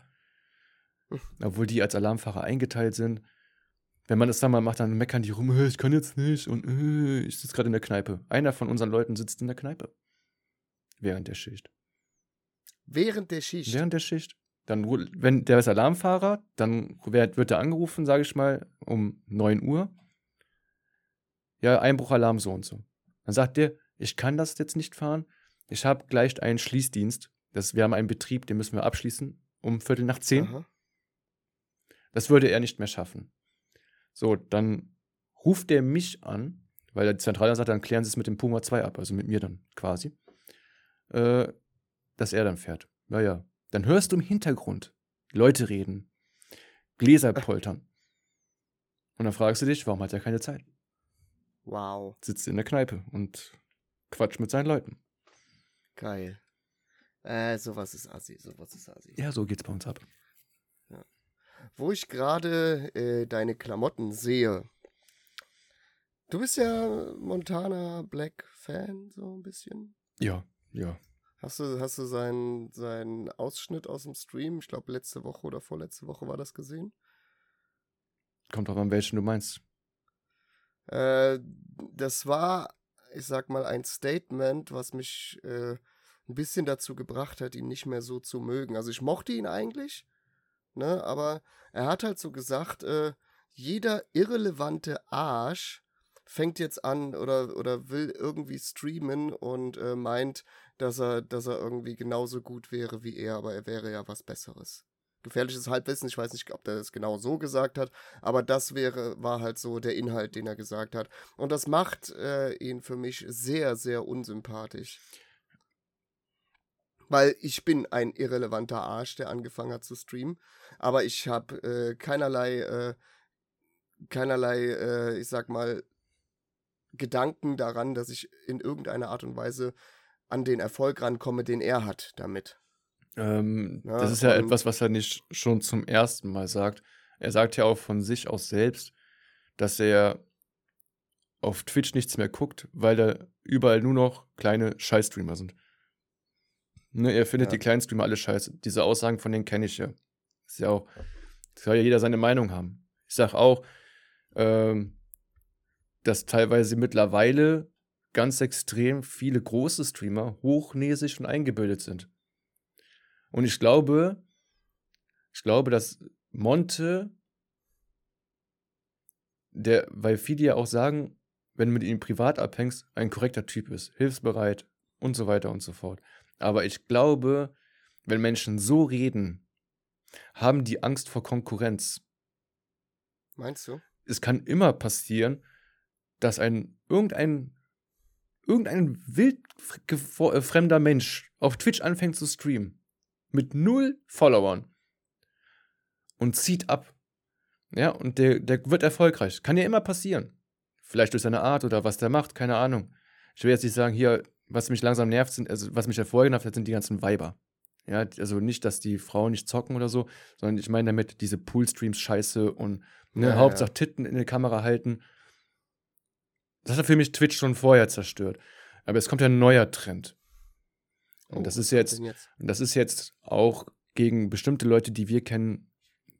B: obwohl die als Alarmfahrer eingeteilt sind. Wenn man das dann mal macht, dann meckern die rum, "Äh, ich kann jetzt nicht und äh, ich sitze gerade in der Kneipe. Einer von unseren Leuten sitzt in der Kneipe. Während der Schicht.
C: Während der Schicht.
B: Während der Schicht. Dann, wenn der ist Alarmfahrer, dann wird, wird er angerufen, sage ich mal, um 9 Uhr. Ja, Einbruchalarm so und so. Dann sagt der, ich kann das jetzt nicht fahren. Ich habe gleich einen Schließdienst. Das, wir haben einen Betrieb, den müssen wir abschließen um Viertel nach zehn.
C: Aha.
B: Das würde er nicht mehr schaffen. So, dann ruft der mich an, weil der Zentrale sagt, dann klären Sie es mit dem Puma 2 ab, also mit mir dann quasi, äh, dass er dann fährt. Naja, dann hörst du im Hintergrund Leute reden, Gläser poltern. Und dann fragst du dich, warum hat er keine Zeit?
C: Wow,
B: Sitzt in der Kneipe und quatscht mit seinen Leuten.
C: geil. Äh, sowas ist assi, sowas ist assi.
B: Ja, so geht's bei uns ab.
C: Wo ich gerade äh, deine Klamotten sehe. Du bist ja Montana Black Fan, so ein bisschen.
B: Ja, ja.
C: Hast du, hast du seinen, seinen Ausschnitt aus dem Stream, ich glaube letzte Woche oder vorletzte Woche war das gesehen?
B: Kommt drauf an, welchen du meinst.
C: Äh, das war, ich sag mal, ein Statement, was mich äh, ein bisschen dazu gebracht hat, ihn nicht mehr so zu mögen. Also ich mochte ihn eigentlich, ne, aber er hat halt so gesagt, äh, jeder irrelevante Arsch fängt jetzt an oder, oder will irgendwie streamen und äh, meint, dass er, dass er irgendwie genauso gut wäre wie er, aber er wäre ja was Besseres. Gefährliches Halbwissen, ich weiß nicht, ob der es genau so gesagt hat, aber das wäre, war halt so der Inhalt, den er gesagt hat. Und das macht äh, ihn für mich sehr, sehr unsympathisch. Weil ich bin ein irrelevanter Arsch, der angefangen hat zu streamen. Aber ich habe äh, keinerlei, äh, keinerlei, äh, ich sag mal, Gedanken daran, dass ich in irgendeiner Art und Weise an den Erfolg rankomme, den er hat damit.
B: Ähm,
C: Ja,
B: das ist ja etwas, was er nicht schon zum ersten Mal sagt. Er sagt ja auch von sich aus selbst, dass er auf Twitch nichts mehr guckt, weil da überall nur noch kleine Scheißstreamer sind. Ne, er findet
C: Ja.
B: die kleinen Streamer alle scheiße. Diese Aussagen von denen kenne ich ja. Ist ja auch, soll ja jeder seine Meinung haben. Ich sag auch, ähm, dass teilweise mittlerweile ganz extrem viele große Streamer hochnäsig und eingebildet sind. Und ich glaube, ich glaube, dass Monte, der, weil viele ja auch sagen, wenn du mit ihm privat abhängst, ein korrekter Typ ist, hilfsbereit und so weiter und so fort. Aber ich glaube, wenn Menschen so reden, haben die Angst vor Konkurrenz.
C: Meinst du?
B: Es kann immer passieren, dass ein irgendein irgendein wild gefo- äh, fremder Mensch auf Twitch anfängt zu streamen mit null Followern und zieht ab. Ja, und der, der wird erfolgreich. Kann ja immer passieren. Vielleicht durch seine Art oder was der macht, keine Ahnung. Ich will jetzt nicht sagen, hier, was mich langsam nervt, sind, also was mich hervorgenervt hat, sind die ganzen Weiber. Ja, also nicht, dass die Frauen nicht zocken oder so, sondern ich meine damit diese Poolstreams scheiße und ne,
C: Ja, ja,
B: Hauptsache Titten in die Kamera halten. Das hat für mich Twitch schon vorher zerstört. Aber es kommt ja ein neuer Trend. Und das
C: Oh,
B: ist
C: was kommt
B: jetzt,
C: jetzt?
B: und das ist jetzt auch gegen bestimmte Leute, die wir kennen,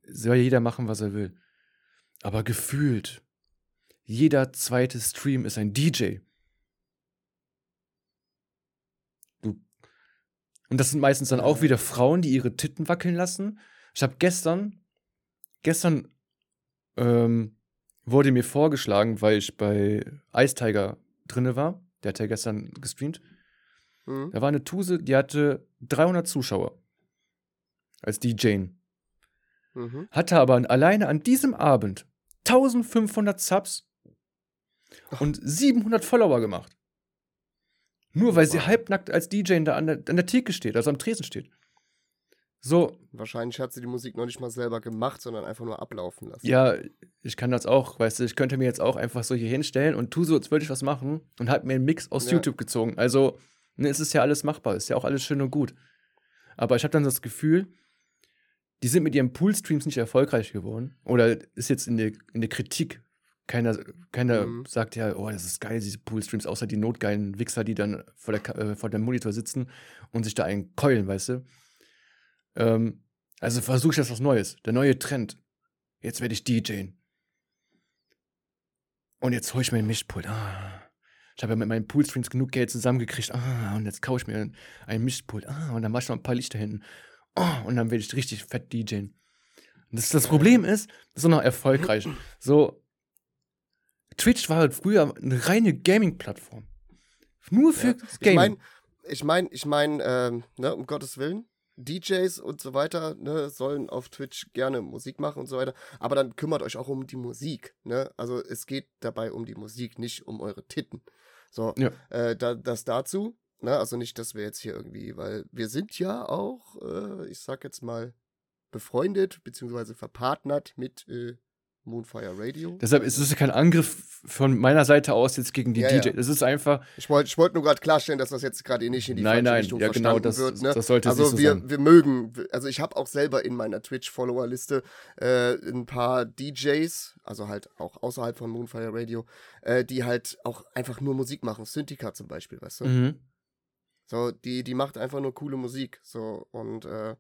B: soll jeder machen, was er will. Aber gefühlt, jeder zweite Stream ist ein DJ. Du. Und das sind meistens dann auch wieder Frauen, die ihre Titten wackeln lassen. Ich habe gestern, gestern ähm, wurde mir vorgeschlagen, weil ich bei Ice Tiger drinne war. Der hat ja gestern gestreamt.
C: Hm?
B: Da war eine Tuse, die hatte 300 Zuschauer. Als DJ.
C: Mhm.
B: Hatte aber alleine an diesem Abend 1500 Subs und 700 Follower gemacht. Nur weil sie halbnackt als DJ da an der, an der Theke steht, also am Tresen steht. So,
C: Wahrscheinlich hat sie die Musik noch nicht mal selber gemacht, sondern einfach nur ablaufen lassen.
B: ja, ich kann das auch, weißt du, ich könnte mir jetzt auch einfach so hier hinstellen und tu so, als würde ich was machen und hab mir einen Mix aus
C: Ja.
B: YouTube gezogen. Also, ne, es ist ja alles machbar, ist ja auch alles schön und gut. Aber ich habe dann das Gefühl, die sind mit ihren Poolstreams nicht erfolgreich geworden oder ist jetzt in der, in der Kritik Keiner, keiner
C: Mhm.
B: sagt ja, oh, das ist geil, diese Poolstreams, außer die notgeilen Wichser, die dann vor, der, äh, vor dem Monitor sitzen und sich da einen keulen, weißt du? Ähm, also versuche ich jetzt was Neues. Der neue Trend. Jetzt werde ich DJen. Und jetzt hole ich mir ein Mischpult. Ah. Ich habe ja mit meinen Poolstreams genug Geld zusammengekriegt. Ah, und jetzt kaufe ich mir ein, ein Mischpult. Ah, und dann mache ich noch ein paar Lichter hinten. Oh, und dann werde ich richtig fett DJen. Und das, das Problem ist, das ist noch erfolgreich. So, Twitch war halt früher eine reine Gaming-Plattform. Nur für
C: Ja.
B: das
C: Ich
B: Gaming.
C: meine, ich meine, ich meine, ähm, ne, um Gottes Willen, DJs und so weiter, ne, sollen auf Twitch gerne Musik machen und so weiter, aber dann kümmert euch auch um die Musik, ne? Also es geht dabei um die Musik, nicht um eure Titten. So,
B: Ja.
C: äh, da, das dazu, ne? Also nicht, dass wir jetzt hier irgendwie, weil wir sind ja auch, äh, ich sag jetzt mal, befreundet, beziehungsweise verpartnert mit äh, Moonfire Radio.
B: Deshalb ist es kein Angriff von meiner Seite aus jetzt gegen die
C: Ja,
B: DJ.
C: ja.
B: Das ist einfach,
C: Ich wollte ich wollt nur gerade klarstellen, dass das jetzt gerade nicht in die
B: Nein,
C: falsche
B: nein,
C: Richtung
B: ja, genau, das-
C: wird. Ne?
B: das sollte es
C: also
B: so
C: wir,
B: sein.
C: wir mögen, also ich habe auch selber in meiner Twitch-Follower-Liste äh, ein paar DJs, also halt auch außerhalb von Moonfire Radio, äh, die halt auch einfach nur Musik machen. Synthika zum Beispiel, weißt du?
B: mhm.
C: So, die, die macht einfach nur coole Musik. So, und, äh,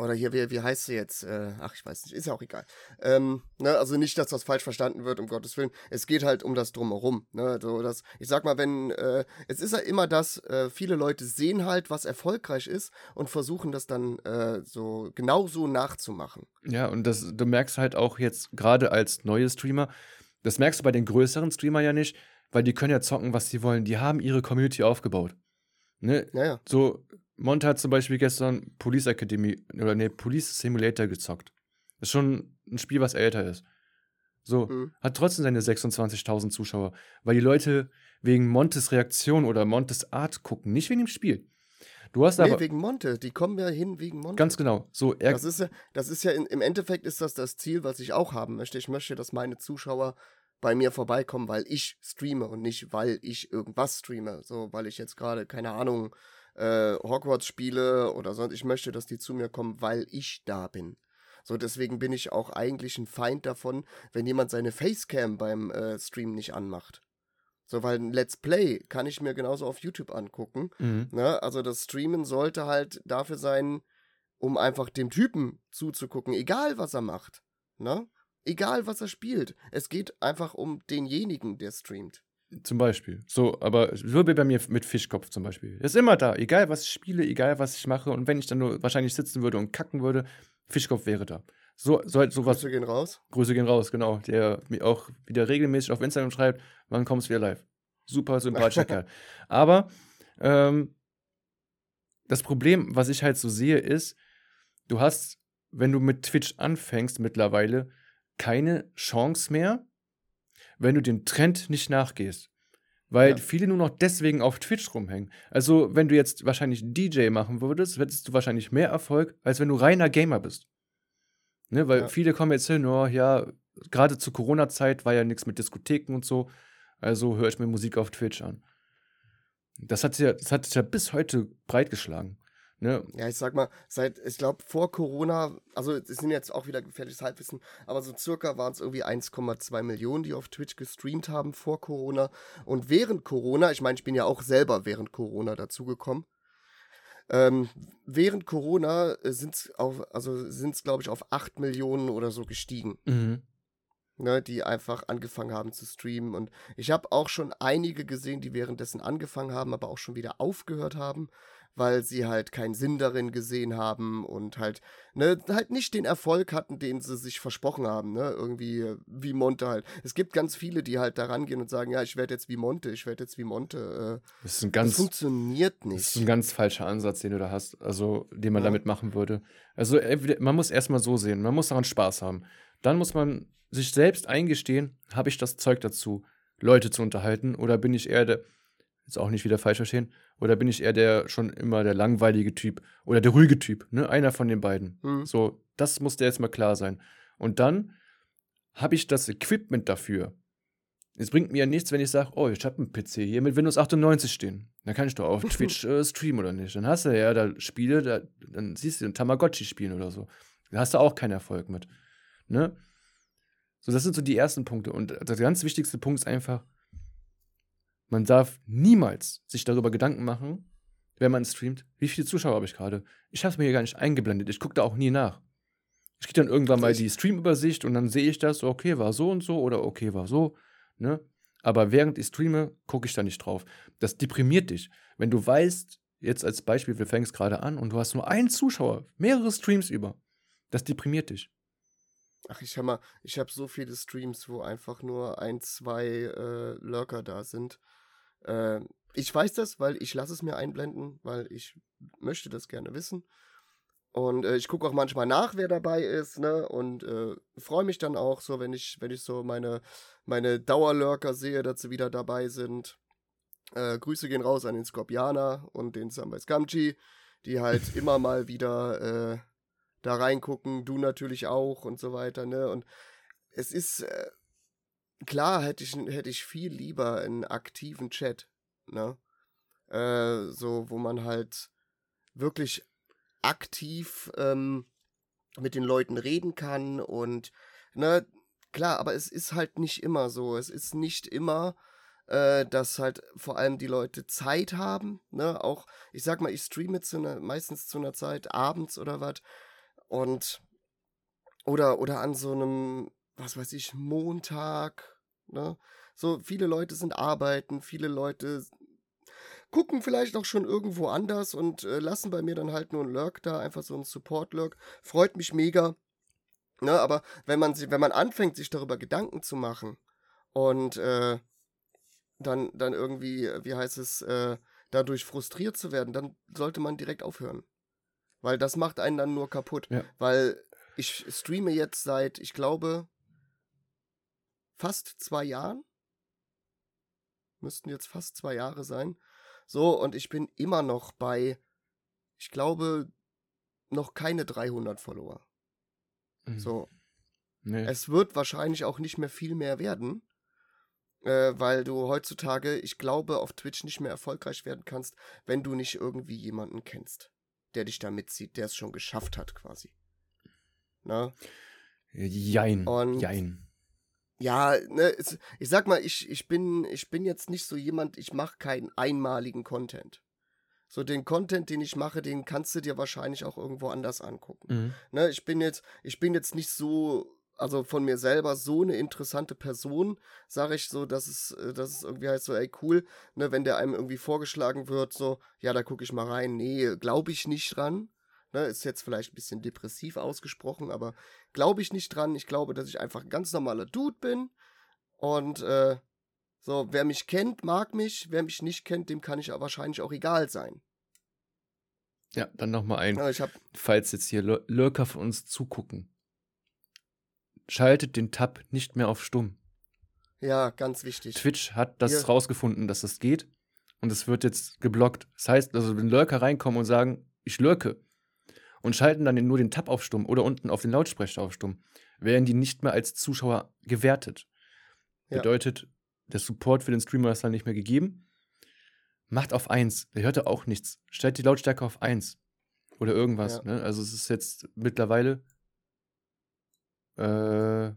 C: oder hier, wie, wie heißt sie jetzt? Äh, ach, ich weiß nicht, ist ja auch egal. Ähm, ne, also nicht, dass das falsch verstanden wird, um Gottes Willen. Es geht halt um das Drumherum. Ne? So, das, ich sag mal, wenn, äh, es ist ja immer das, äh, viele Leute sehen halt, was erfolgreich ist und versuchen das dann äh, so genauso nachzumachen.
B: Ja, und das, du merkst halt auch jetzt gerade als neue Streamer, das merkst du bei den größeren Streamer ja nicht, weil die können ja zocken, was sie wollen. Die haben ihre Community aufgebaut. Ne?
C: Ja, ja.
B: So, Monte hat zum Beispiel gestern Police Academy oder ne, Police Simulator gezockt. Das ist schon ein Spiel, was älter ist. So,
C: Mhm.
B: hat trotzdem seine 26.000 Zuschauer, weil die Leute wegen Montes Reaktion oder Montes Art gucken, nicht wegen dem Spiel. Du hast
C: Nee,
B: aber
C: wegen Monte. Die kommen ja hin wegen Monte.
B: ganz genau, so er
C: Das ist ja, das ist ja in, im Endeffekt ist das das Ziel, was ich auch haben möchte. Ich möchte, dass meine Zuschauer bei mir vorbeikommen, weil ich streame und nicht, weil ich irgendwas streame. So, weil ich jetzt gerade, keine Ahnung, äh, Hogwarts spiele oder sonst. Ich möchte, dass die zu mir kommen, weil ich da bin. So, deswegen bin ich auch eigentlich ein Feind davon, wenn jemand seine Facecam beim äh, Stream nicht anmacht. So, weil ein Let's Play kann ich mir genauso auf YouTube angucken.
B: mhm.
C: Ne? Also das Streamen sollte halt dafür sein, um einfach dem Typen zuzugucken, egal was er macht. Ne? Egal was er spielt. Es geht einfach um denjenigen, der streamt.
B: Zum Beispiel. So, aber so wie bei mir mit Fischkopf zum Beispiel. Ist immer da. Egal, was ich spiele, egal, was ich mache. Und wenn ich dann nur wahrscheinlich sitzen würde und kacken würde, Fischkopf wäre da. So, so halt sowas.
C: Grüße gehen raus.
B: Grüße gehen raus, genau. Der mir auch wieder regelmäßig auf Instagram schreibt, wann kommst du wieder live? Super sympathischer Kerl. Aber ähm, das Problem, was ich halt so sehe, ist, du hast, wenn du mit Twitch anfängst mittlerweile, keine Chance mehr, wenn du dem Trend nicht nachgehst. Weil
C: Ja.
B: viele nur noch deswegen auf Twitch rumhängen. Also, wenn du jetzt wahrscheinlich DJ machen würdest, hättest du wahrscheinlich mehr Erfolg, als wenn du reiner Gamer bist. Ne, weil
C: Ja.
B: viele kommen jetzt hin, oh ja, gerade zur Corona-Zeit war ja nichts mit Diskotheken und so, also höre ich mir Musik auf Twitch an. Das hat sich ja, das hat sich ja bis heute breitgeschlagen. Ne?
C: Ja, ich sag mal, seit, ich glaube, vor Corona, also es sind jetzt auch wieder gefährliches Halbwissen, aber so circa waren es irgendwie 1,2 Millionen, die auf Twitch gestreamt haben vor Corona. Und während Corona, ich meine, ich bin ja auch selber während Corona dazugekommen. Ähm, während Corona sind es auf, also sind es, glaube ich, auf 8 Millionen oder so gestiegen
B: Mhm.
C: ne, die einfach angefangen haben zu streamen. Und ich habe auch schon einige gesehen, die währenddessen angefangen haben, aber auch schon wieder aufgehört haben, weil sie halt keinen Sinn darin gesehen haben und halt, ne, halt nicht den Erfolg hatten, den sie sich versprochen haben, ne, irgendwie wie Monte halt. Es gibt ganz viele, die halt da rangehen und sagen, ja, ich werde jetzt wie Monte, ich werde jetzt wie Monte. Äh,
B: Das ist ein
C: das
B: ganz,
C: funktioniert
B: das ist ein
C: nicht.
B: ganz falscher Ansatz, den du da hast, also den man
C: Ja.
B: damit machen würde. Also man muss erstmal so sehen, man muss daran Spaß haben. Dann muss man sich selbst eingestehen, habe ich das Zeug dazu, Leute zu unterhalten, oder bin ich eher der, jetzt auch nicht wieder falsch verstehen, oder bin ich eher der schon immer der langweilige Typ oder der ruhige Typ, ne? Einer von den beiden.
C: Hm.
B: So, das muss dir jetzt mal klar sein. Und dann habe ich das Equipment dafür. Es bringt mir ja nichts, wenn ich sage, oh, ich habe einen PC hier mit Windows 98 stehen. Dann kann ich doch auf Twitch äh, streamen oder nicht. Dann hast du ja da Spiele, da, dann siehst du den Tamagotchi spielen oder so. Da hast du auch keinen Erfolg mit. Ne? So, das sind so die ersten Punkte. Und der ganz wichtigste Punkt ist einfach, man darf niemals sich darüber Gedanken machen, wenn man streamt, wie viele Zuschauer habe ich gerade. Ich habe es mir hier gar nicht eingeblendet. Ich gucke da auch nie nach. Ich kriege dann irgendwann mal die Streamübersicht und dann sehe ich das, okay, war so und so oder okay, war so. Ne? Aber während ich streame, gucke ich da nicht drauf. Das deprimiert dich. Wenn du weißt, jetzt als Beispiel, wir fängst gerade an und du hast nur einen Zuschauer, mehrere Streams über, das deprimiert dich.
C: Ach, ich hab mal, ich habe so viele Streams, wo einfach nur ein, zwei äh, Lurker da sind. Äh, ich weiß das, weil ich lasse es mir einblenden, weil ich möchte das gerne wissen. Und äh, ich gucke auch manchmal nach, wer dabei ist, ne? Und äh, freue mich dann auch so, wenn ich, wenn ich so meine, meine Dauerlurker sehe, dass sie wieder dabei sind. Äh, Grüße gehen raus an den Skorpianer und den Sambai Skamchi, die halt immer mal wieder äh, da reingucken, du natürlich auch und so weiter, ne? Und es ist äh, klar, hätte ich, hätte ich viel lieber einen aktiven Chat, ne? Äh, so, wo man halt wirklich aktiv ähm, mit den Leuten reden kann und ne, klar, aber es ist halt nicht immer so. Es ist nicht immer, äh, dass halt vor allem die Leute Zeit haben, ne, auch, ich sag mal, ich streame zu ne, meistens zu einer Zeit abends oder was und oder oder an so einem, was weiß ich, Montag, ne, so viele Leute sind arbeiten, viele Leute gucken vielleicht auch schon irgendwo anders und äh, lassen bei mir dann halt nur einen Lurk da, einfach so einen Support-Lurk. Freut mich mega. Ne, aber wenn man, wenn man anfängt, sich darüber Gedanken zu machen und äh, dann, dann irgendwie, wie heißt es, äh, dadurch frustriert zu werden, dann sollte man direkt aufhören. Weil das macht einen dann nur kaputt. Ja. Weil ich streame jetzt seit, ich glaube, fast zwei Jahren. Müssten jetzt fast zwei Jahre sein. So, und ich bin immer noch bei, ich glaube, noch keine 300 Follower. Mhm. So. Nee. Es wird wahrscheinlich auch nicht mehr viel mehr werden, äh, weil du heutzutage, ich glaube, auf Twitch nicht mehr erfolgreich werden kannst, wenn du nicht irgendwie jemanden kennst, der dich da mitzieht, der es schon geschafft hat, quasi. Na?
B: Jein. Und Jein
C: ja, ne, ich sag mal, ich, ich, bin, ich bin jetzt nicht so jemand, ich mache keinen einmaligen Content. So den Content, den ich mache, den kannst du dir wahrscheinlich auch irgendwo anders angucken. Mhm. Ne, ich bin jetzt, ich bin jetzt nicht so, also von mir selber so eine interessante Person, sage ich so, dass es, äh, dass es irgendwie heißt so, ey cool, ne, wenn der einem irgendwie vorgeschlagen wird, so, ja, da gucke ich mal rein. Nee, glaube ich nicht dran. Ne, ist jetzt vielleicht ein bisschen depressiv ausgesprochen, aber glaube ich nicht dran. Ich glaube, dass ich einfach ein ganz normaler Dude bin. Und äh, so, wer mich kennt, mag mich. Wer mich nicht kennt, dem kann ich wahrscheinlich auch egal sein.
B: Ja, dann nochmal ein. Ja, hab, falls jetzt hier Lurker von uns zugucken. Schaltet den Tab nicht mehr auf stumm.
C: Ja, ganz wichtig.
B: Twitch hat das Hier. rausgefunden, dass das geht. Und es wird jetzt geblockt. Das heißt, also wenn Lurker reinkommen und sagen, ich lurke, und schalten dann nur den Tab auf Stumm oder unten auf den Lautsprecher auf Stumm, werden die nicht mehr als Zuschauer gewertet. Ja. Bedeutet, der Support für den Streamer ist dann nicht mehr gegeben. Macht auf 1, der hört auch nichts. Stellt die Lautstärke auf 1 oder irgendwas. Ja. Ne? Also es ist jetzt mittlerweile äh,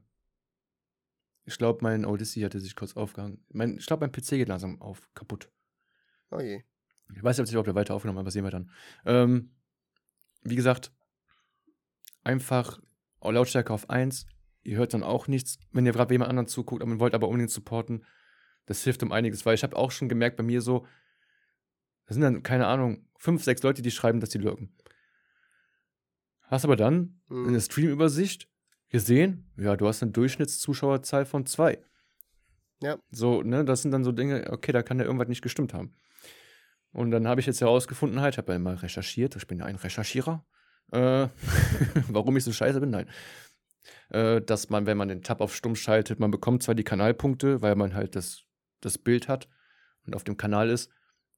B: ich glaube, mein Odyssey hatte sich kurz aufgehangen. Mein, ich glaube, mein PC geht langsam auf, kaputt.
C: Oh je.
B: Ich weiß nicht, ob der weiter aufgenommen hat, aber sehen wir dann. Ähm, wie gesagt, einfach Lautstärke auf 1. Ihr hört dann auch nichts, wenn ihr gerade jemand anderen zuguckt, aber wollt aber unbedingt supporten. Das hilft um einiges, weil ich habe auch schon gemerkt bei mir so, da sind dann, keine Ahnung, fünf, sechs Leute, die schreiben, dass sie lurken. Hast aber dann mhm. in der Streamübersicht gesehen, ja, du hast eine Durchschnittszuschauerzahl von zwei. Ja. So, ne, das sind dann so Dinge, okay, da kann ja irgendwas nicht gestimmt haben. Und dann habe ich jetzt herausgefunden, halt, ich habe ja immer recherchiert, ich bin ja ein Recherchierer, äh, warum ich so scheiße bin, nein. Äh, dass man, wenn man den Tab auf Stumm schaltet, man bekommt zwar die Kanalpunkte, weil man halt das, das Bild hat und auf dem Kanal ist,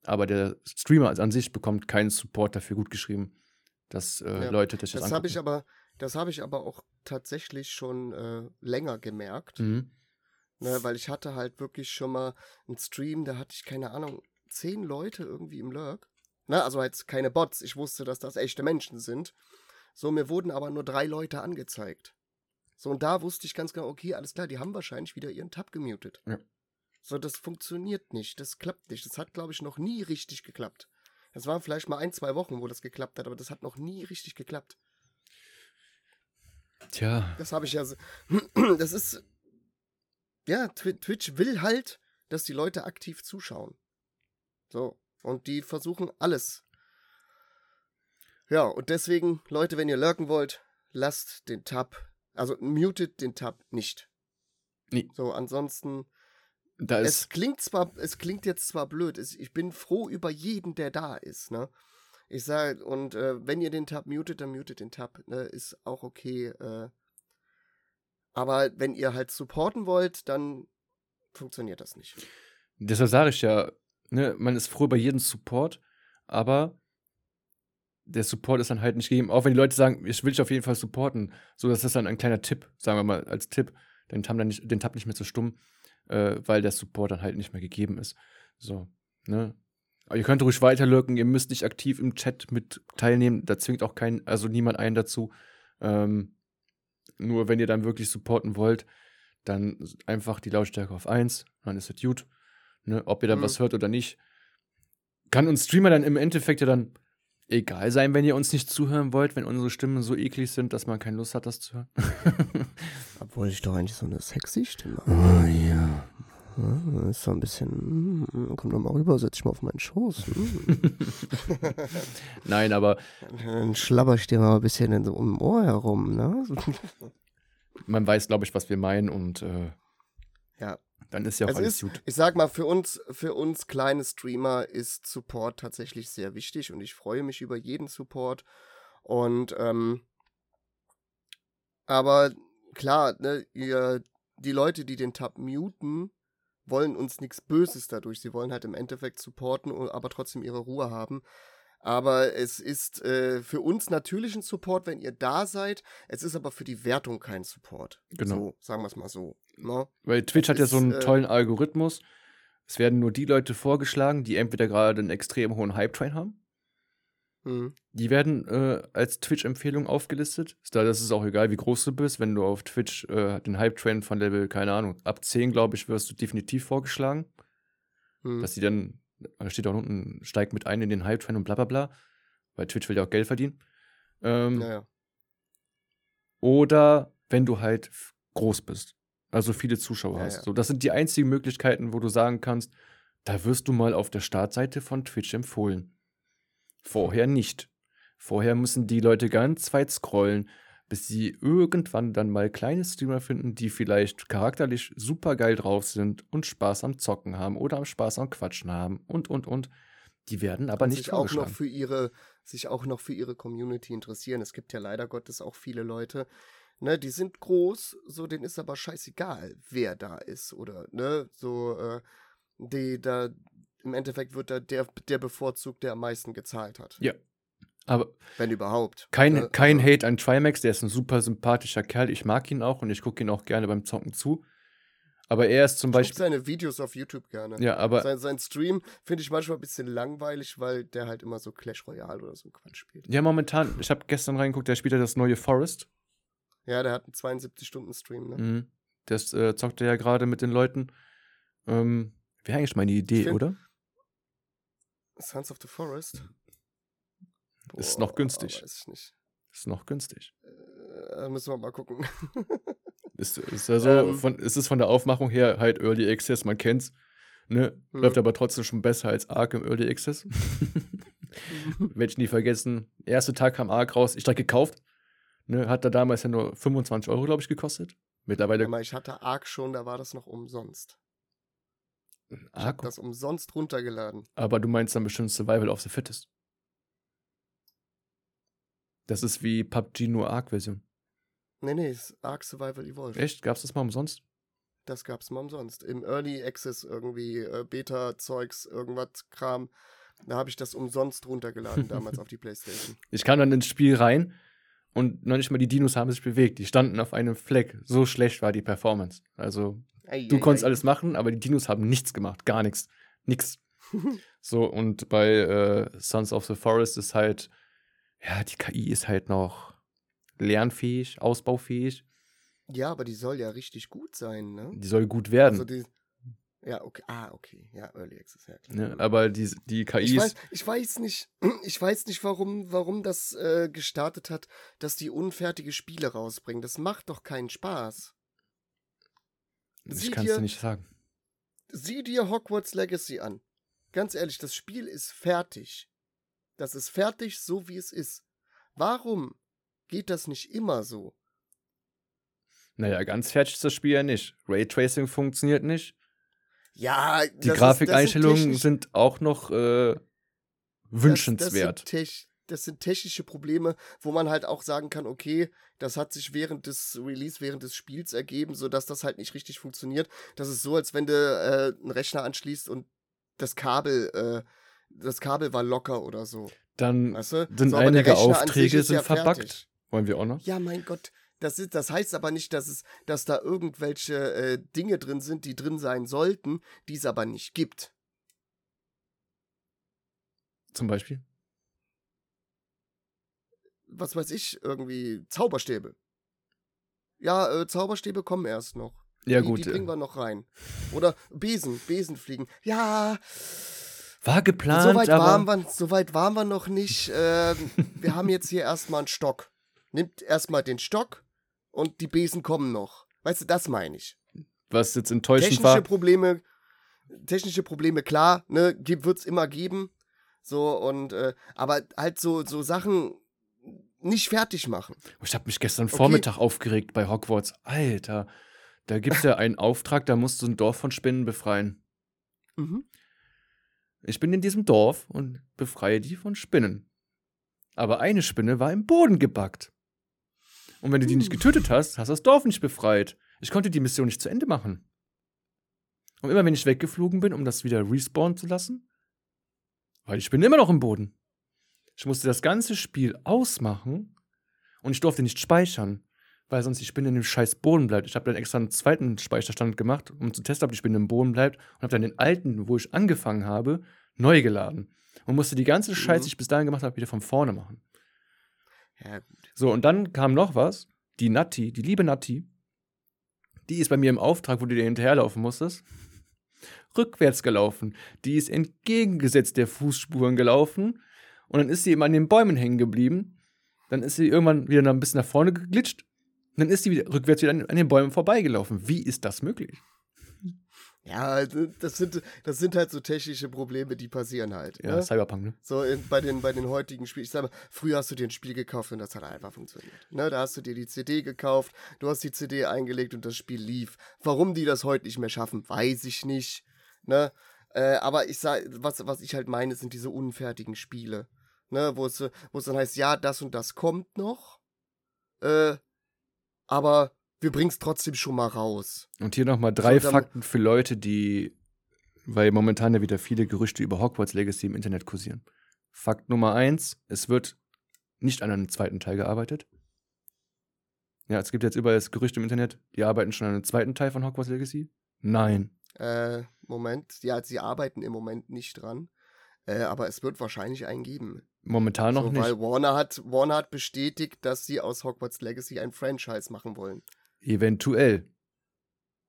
B: aber der Streamer an sich bekommt keinen Support dafür gut geschrieben, dass äh, ja, Leute das
C: jetzt Das habe ich aber, das habe ich aber auch tatsächlich schon äh, länger gemerkt. Mhm. Ne, weil ich hatte halt wirklich schon mal einen Stream, da hatte ich keine Ahnung, zehn Leute irgendwie im Lurk. Na, also jetzt keine Bots. Ich wusste, dass das echte Menschen sind. So, mir wurden aber nur drei Leute angezeigt. So, und da wusste ich ganz genau, okay, alles klar, die haben wahrscheinlich wieder ihren Tab gemutet.
B: Ja.
C: So, das funktioniert nicht, das klappt nicht. Das hat, glaube ich, noch nie richtig geklappt. Das waren vielleicht mal ein, zwei Wochen, wo das geklappt hat, aber das hat noch nie richtig geklappt.
B: Tja,
C: Das habe ich ja. so- Das ist. Ja, Twi- Twitch will halt, dass die Leute aktiv zuschauen. So. Und die versuchen alles. Ja, und deswegen, Leute, wenn ihr lurken wollt, lasst den Tab, also mutet den Tab nicht.
B: Nee.
C: So, ansonsten,
B: da
C: es
B: ist.
C: klingt zwar, es klingt jetzt zwar blöd, es, ich bin froh über jeden, der da ist, ne? Ich sage, und äh, wenn ihr den Tab mutet, dann mutet den Tab, ne? Ist auch okay. Äh, aber wenn ihr halt supporten wollt, dann funktioniert das nicht.
B: Deshalb sage ich ja, ne, man ist froh über jeden Support, aber der Support ist dann halt nicht gegeben. Auch wenn die Leute sagen, ich will dich auf jeden Fall supporten, so das ist dann ein kleiner Tipp, sagen wir mal als Tipp, den Tab, dann nicht, den Tab nicht mehr zu stumm, äh, weil der Support dann halt nicht mehr gegeben ist. So, ne? Aber ihr könnt ruhig weiterlurken, ihr müsst nicht aktiv im Chat mit teilnehmen, da zwingt auch kein, also niemand einen dazu. Ähm, nur wenn ihr dann wirklich supporten wollt, dann einfach die Lautstärke auf 1, dann ist es gut. Ne, ob ihr da
C: Mhm.
B: was hört oder nicht. Kann uns Streamer dann im Endeffekt ja dann egal sein, wenn ihr uns nicht zuhören wollt, wenn unsere Stimmen so eklig sind, dass man keine Lust hat, das zu hören.
C: Obwohl ich doch eigentlich so eine sexy Stimme habe.
B: oh ja.
C: Ja, Ist so ein bisschen, mm, komm doch mal rüber, setz dich mal auf meinen Schoß. mm.
B: Nein, aber
C: Dann schlabber ich dir mal ein bisschen in so um Ohr herum, ne?
B: man weiß, glaube ich, was wir meinen und äh,
C: Ja.
B: Dann ist ja auch
C: Es
B: alles
C: ist,
B: gut.
C: ich sag mal, für uns, für uns kleine Streamer ist Support tatsächlich sehr wichtig und ich freue mich über jeden Support. Und ähm, aber klar, ne, ihr, die Leute, die den Tab muten, wollen uns nichts Böses dadurch. Sie wollen halt im Endeffekt supporten, aber trotzdem ihre Ruhe haben. Aber es ist äh, für uns natürlich ein Support, wenn ihr da seid. Es ist aber für die Wertung kein Support.
B: Genau.
C: So, sagen wir es mal so. Ne?
B: Weil Twitch hat ja so einen
C: äh,
B: tollen Algorithmus. Es werden nur die Leute vorgeschlagen, die entweder gerade einen extrem hohen Hype-Train haben.
C: Mhm.
B: Die werden äh, als Twitch-Empfehlung aufgelistet. Da das ist auch egal, wie groß du bist. Wenn du auf Twitch äh, den Hype-Train von Level, keine Ahnung, ab 10, glaube ich, wirst du definitiv vorgeschlagen.
C: Mhm.
B: Dass die dann, da steht auch unten, steigt mit ein in den Hype-Train und bla bla bla. Weil Twitch will ja auch Geld verdienen. Ähm,
C: Naja.
B: Oder wenn du halt groß bist. Also viele Zuschauer
C: Ja,
B: hast.
C: ja.
B: So, das sind die einzigen Möglichkeiten, wo du sagen kannst, da wirst du mal auf der Startseite von Twitch empfohlen. Vorher nicht. Vorher müssen die Leute ganz weit scrollen, bis sie irgendwann dann mal kleine Streamer finden, die vielleicht charakterlich super geil drauf sind und Spaß am Zocken haben oder am Spaß am Quatschen haben und und und. Die werden aber
C: und
B: nicht
C: sich auch noch für ihre sich auch noch für ihre Community interessieren. Es gibt ja leider Gottes auch viele Leute, ne, die sind groß, so denen ist aber scheißegal, wer da ist oder ne, so äh, die da im Endeffekt wird da der der bevorzugt, der am meisten gezahlt hat,
B: Ja. Aber
C: wenn überhaupt.
B: Kein,
C: ne?
B: kein
C: Also,
B: Hate an Trimax, der ist ein super sympathischer Kerl. Ich mag ihn auch und ich gucke ihn auch gerne beim Zocken zu. Aber er ist zum
C: ich
B: Beispiel.
C: seine Videos auf YouTube gerne.
B: Ja, aber
C: Sein, sein Stream finde ich manchmal ein bisschen langweilig, weil der halt immer so Clash Royale oder so Quatsch spielt.
B: ja, momentan, ich habe gestern reingeguckt, der spielt ja das neue Forest.
C: Ja, der hat einen 72-Stunden-Stream, ne?
B: Mhm. Das äh, zockt er ja gerade mit den Leuten. Ähm, Wäre eigentlich meine Idee,
C: find-
B: oder?
C: Sons of the Forest.
B: Ist noch günstig.
C: Weiß ich nicht.
B: Ist noch günstig.
C: Äh, müssen wir mal gucken.
B: Ist, ist also
C: Ähm.
B: von, ist es von der Aufmachung her halt Early Access, man kennt's. Ne?
C: Mhm.
B: Läuft aber trotzdem schon besser als Ark im Early Access. Werde ich nie vergessen. Erster Tag kam Ark raus, ich direkt gekauft. Ne, hat da damals ja nur 25 Euro, glaube ich, gekostet. Mittlerweile
C: Aber ich hatte Ark schon, da war das noch umsonst. Ich
B: Ark,
C: habe das umsonst runtergeladen.
B: aber du meinst dann bestimmt Survival of the Fittest. Das ist wie PUBG nur Ark-Version.
C: Nee, nee, ist Ark Survival Evolved.
B: Echt? Gab's das mal umsonst?
C: Das gab's mal umsonst. Im Early Access irgendwie äh, Beta-Zeugs, irgendwas Kram. Da habe ich das umsonst runtergeladen, damals auf die Playstation.
B: Ich kam dann ins Spiel rein und noch nicht mal die Dinos haben sich bewegt. Die standen auf einem Fleck. So schlecht war die Performance. Also,
C: Ei,
B: du
C: ei,
B: konntest
C: ei.
B: alles machen, aber die Dinos haben nichts gemacht. Gar nichts. Nix. So, und bei äh, Sons of the Forest ist halt, ja, die KI ist halt noch lernfähig, ausbaufähig.
C: Ja, aber die soll ja richtig gut sein, ne?
B: Die soll gut werden.
C: Also die, ja, okay. Ah, okay. Ja, Early Access, ja. klar.
B: ne? Aber die, die KIs.
C: Ich weiß, ich weiß nicht, ich weiß nicht, warum, warum das äh, gestartet hat, dass die unfertige Spiele rausbringen. Das macht doch keinen Spaß.
B: ich kann es nicht sagen.
C: Sieh dir Hogwarts Legacy an. Ganz ehrlich, das Spiel ist fertig. Das ist fertig, so wie es ist. Warum geht das nicht immer so?
B: Naja, ganz fertig ist das Spiel ja nicht. Raytracing funktioniert nicht.
C: Ja,
B: Die
C: das ist- das
B: Grafikeinstellungen
C: technisch-
B: sind auch noch äh, wünschenswert.
C: Das, das, sind das sind technische Probleme, wo man halt auch sagen kann, okay, das hat sich während des Release, während des Spiels ergeben, sodass das halt nicht richtig funktioniert. Das ist so, als wenn du äh, einen Rechner anschließt und das Kabel, äh, das Kabel war locker oder so.
B: Dann
C: Weißt du?
B: sind
C: so,
B: einige Aufträge sind
C: ja
B: verbuggt.
C: fertig.
B: Wollen wir auch noch?
C: Ja, mein Gott. Das, ist, das heißt aber nicht, dass, es, dass da irgendwelche äh, Dinge drin sind, die drin sein sollten, die es aber nicht gibt.
B: Zum Beispiel.
C: was weiß ich, irgendwie Zauberstäbe. Ja, äh, Zauberstäbe kommen erst noch.
B: Ja,
C: die,
B: gut.
C: Die bringen
B: äh,
C: wir noch rein. Oder Besen, Besen fliegen. Ja,
B: War geplant,
C: so weit,
B: aber
C: waren wir, so weit waren wir noch nicht. Ähm, wir haben jetzt hier erstmal einen Stock. Nimmt erstmal den Stock und die Besen kommen noch. Weißt du, das meine ich.
B: was jetzt enttäuschend
C: Technische
B: war.
C: Probleme, technische Probleme, klar, ne, wird es immer geben. So, und, äh, aber halt so, so Sachen nicht fertig machen.
B: Ich habe mich gestern
C: Okay.
B: Vormittag aufgeregt bei Hogwarts. Alter, da gibt es ja einen Auftrag, da musst du ein Dorf von Spinnen befreien.
C: Mhm.
B: Ich bin in diesem Dorf und befreie die von Spinnen. Aber eine Spinne war im Boden gebackt. Und wenn du die nicht
C: Hm.
B: getötet hast, hast du das Dorf nicht befreit. Ich konnte die Mission nicht zu Ende machen. Und immer wenn ich weggeflogen bin, um das wieder respawnen zu lassen, war die Spinne immer noch im Boden. Ich musste das ganze Spiel ausmachen und ich durfte nicht speichern, weil sonst die Spinne in dem scheiß Boden bleibt. Ich habe dann extra einen zweiten Speicherstand gemacht, um zu testen, ob die Spinne im Boden bleibt und habe dann den alten, wo ich angefangen habe, neu geladen. Und musste die ganze Scheiße, die ich bis dahin gemacht habe, wieder von vorne machen.
C: Ja, gut.
B: So, und dann kam noch was. Die Natti, die liebe Natti, die ist bei mir im Auftrag, wo du dir hinterherlaufen musstest, rückwärts gelaufen. Die ist entgegengesetzt der Fußspuren gelaufen. Und dann ist sie eben an den Bäumen hängen geblieben. Dann ist sie irgendwann wieder ein bisschen nach vorne geglitscht. Und dann ist sie wieder rückwärts wieder an, an den Bäumen vorbeigelaufen. Wie ist das möglich?
C: Ja, das sind, das sind halt so technische Probleme, die passieren halt.
B: Ja,
C: ne?
B: Cyberpunk, ne?
C: So in, bei, den, bei den heutigen Spielen. Ich sag mal, früher hast du dir ein Spiel gekauft und das hat einfach funktioniert. Ne? Da hast du dir die CD gekauft, du hast die CD eingelegt und das Spiel lief. Warum die das heute nicht mehr schaffen, weiß ich nicht. Ne? Äh, aber ich sag, was, was ich halt meine, sind diese unfertigen Spiele. Ne? Wo es, wo es dann heißt, ja, das und das kommt noch. Äh, aber wir bringen es trotzdem schon mal raus.
B: Und hier nochmal drei
C: So,
B: Fakten für Leute, die, weil momentan ja wieder viele Gerüchte über Hogwarts Legacy im Internet kursieren. Fakt Nummer eins, es wird nicht an einem zweiten Teil gearbeitet. Ja, es gibt jetzt überall das Gerücht im Internet, die arbeiten schon an einem zweiten Teil von Hogwarts Legacy. Nein.
C: Äh, Moment. Ja, sie arbeiten im Moment nicht dran. Äh, aber es wird wahrscheinlich einen geben.
B: Momentan noch
C: so,
B: nicht.
C: Weil Warner hat, Warner hat bestätigt, dass sie aus Hogwarts Legacy ein Franchise machen wollen.
B: Eventuell.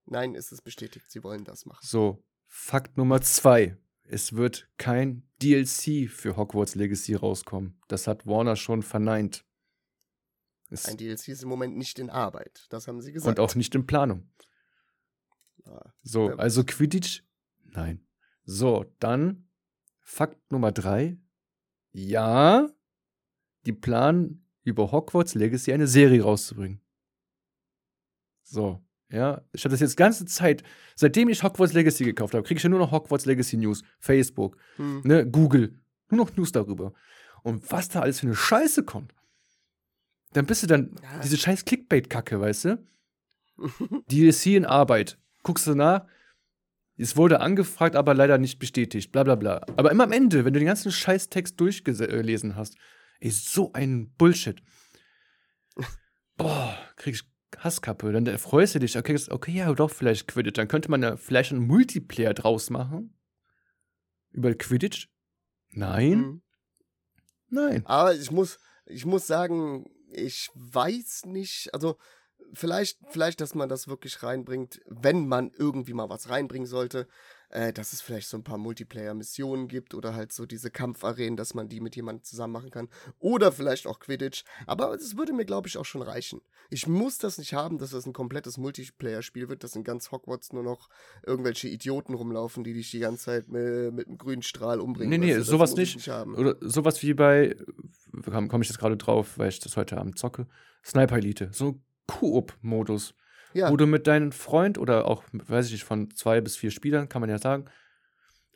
C: Nein, ist es bestätigt, sie wollen das machen.
B: So, Fakt Nummer zwei. Es wird kein DLC für Hogwarts Legacy rauskommen. Das hat Warner schon verneint. Es,
C: Ein DLC ist im Moment nicht in Arbeit. Das haben sie gesagt.
B: und auch nicht in Planung.
C: Ja.
B: So,
C: Ja.
B: also Quidditch? Nein. So, dann Fakt Nummer drei. Ja, die planen über Hogwarts Legacy eine Serie rauszubringen. So, ja. Ich habe das jetzt ganze Zeit, seitdem ich Hogwarts Legacy gekauft habe, kriege ich ja nur noch Hogwarts Legacy News. Facebook,
C: Hm.
B: ne, Google. Nur noch News darüber. Und was da alles für eine Scheiße kommt. Dann bist du dann
C: Ja.
B: diese scheiß Clickbait-Kacke, weißt du? DLC in Arbeit. Guckst du nach. Es wurde angefragt, aber leider nicht bestätigt. Bla bla bla. Aber immer am Ende, wenn du den ganzen Scheißtext durchgelesen hast, ist so ein Bullshit. Boah, krieg ich Hasskappe. Dann freust du dich. Okay, okay, ja, doch, vielleicht Quidditch. Dann könnte man ja vielleicht einen Multiplayer draus machen. Über Quidditch? Nein,
C: Hm.
B: nein.
C: Aber ich muss, ich muss sagen, ich weiß nicht, also vielleicht, vielleicht, dass man das wirklich reinbringt, wenn man irgendwie mal was reinbringen sollte, äh, dass es vielleicht so ein paar Multiplayer-Missionen gibt oder halt so diese Kampfarenen, dass man die mit jemandem zusammen machen kann. Oder vielleicht auch Quidditch. Aber es würde mir, glaube ich, auch schon reichen. Ich muss das nicht haben, dass das ein komplettes Multiplayer-Spiel wird, dass in ganz Hogwarts nur noch irgendwelche Idioten rumlaufen, die dich die ganze Zeit mit, mit einem grünen Strahl umbringen.
B: Nee, nee,
C: das
B: sowas nicht.
C: haben.
B: Oder sowas wie bei, komme komm ich jetzt gerade drauf, weil ich das heute Abend zocke, Sniper Elite. So ein Koop-Modus.
C: Ja,
B: wo du mit deinem Freund oder auch, weiß ich nicht, von zwei bis vier Spielern, kann man ja sagen,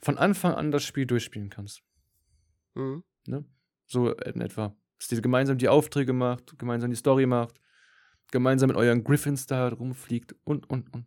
B: von Anfang an das Spiel durchspielen kannst.
C: mhm.
B: Ne? So in etwa. Dass ihr gemeinsam die Aufträge macht, gemeinsam die Story macht, gemeinsam mit euren Griffins da rumfliegt und, und, und.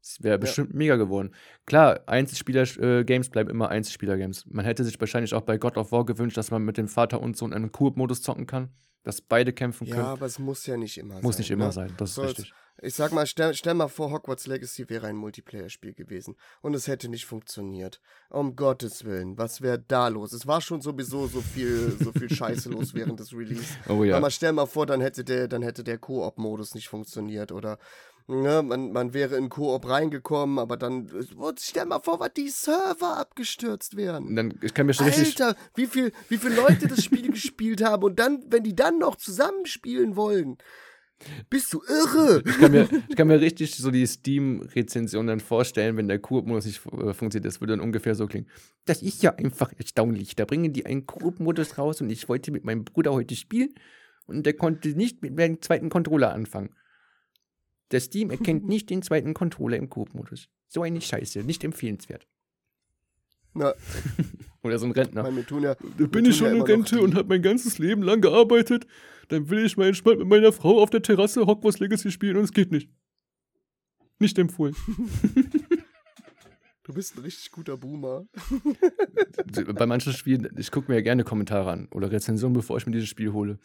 B: Das wäre bestimmt mega geworden. Klar, Einzelspieler-Games bleiben immer Einzelspieler-Games. Man hätte sich wahrscheinlich auch bei God of War gewünscht, dass man mit dem Vater und Sohn einen Koop-Modus zocken kann, dass beide kämpfen
C: ja,
B: können.
C: aber es muss ja nicht immer
B: Muss
C: sein.
B: nicht immer
C: ne?
B: sein, das ist
C: So, jetzt-
B: richtig.
C: Ich sag mal, stell, stell mal vor, Hogwarts Legacy wäre ein Multiplayer-Spiel gewesen und es hätte nicht funktioniert. Um Gottes Willen, was wäre da los? Es war schon sowieso so viel, so viel Scheiße los während des Release.
B: Oh ja.
C: Aber stell mal vor, dann hätte der, dann hätte der Koop-Modus nicht funktioniert oder ne, man, man wäre in Koop reingekommen, aber dann und stell mal vor, was die Server abgestürzt wären.
B: Und dann, ich kann mir schon richtig.
C: Alter, wie viel, wie viele Leute das Spiel gespielt haben und dann, wenn die dann noch zusammenspielen wollen, bist du irre?
B: Ich kann, mir, ich kann mir richtig so die Steam-Rezension dann vorstellen, wenn der Koop-Modus nicht äh, funktioniert. Das würde dann ungefähr so klingen. Das ist ja einfach erstaunlich. Da bringen die einen Koop-Modus raus und ich wollte mit meinem Bruder heute spielen und der konnte nicht mit meinem zweiten Controller anfangen. Der Steam erkennt nicht den zweiten Controller im Koop-Modus. So eine Scheiße, nicht empfehlenswert.
C: Na,
B: Oder so ein Rentner.
C: Weil wir tun ja.
B: Da
C: wir
B: bin ich schon
C: ja
B: in Rente und habe mein ganzes Leben lang gearbeitet. Dann will ich mal entspannt mit meiner Frau auf der Terrasse Hogwarts Legacy spielen und es geht nicht. Nicht empfohlen.
C: Du bist ein richtig guter Boomer.
B: Bei manchen Spielen, ich gucke mir ja gerne Kommentare an oder Rezensionen, bevor ich mir dieses Spiel hole.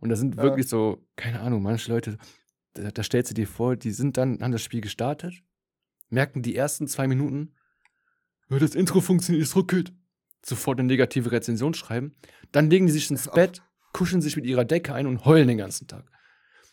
B: Und da sind
C: Ja.
B: wirklich so, keine Ahnung, manche Leute, da, da stellst du dir vor, die sind dann, haben das Spiel gestartet, merken die ersten zwei Minuten, das Intro funktioniert, es ruckelt. Sofort eine negative Rezension schreiben. Dann legen die sich ins. Bett, kuscheln sich mit ihrer Decke ein und heulen den ganzen Tag.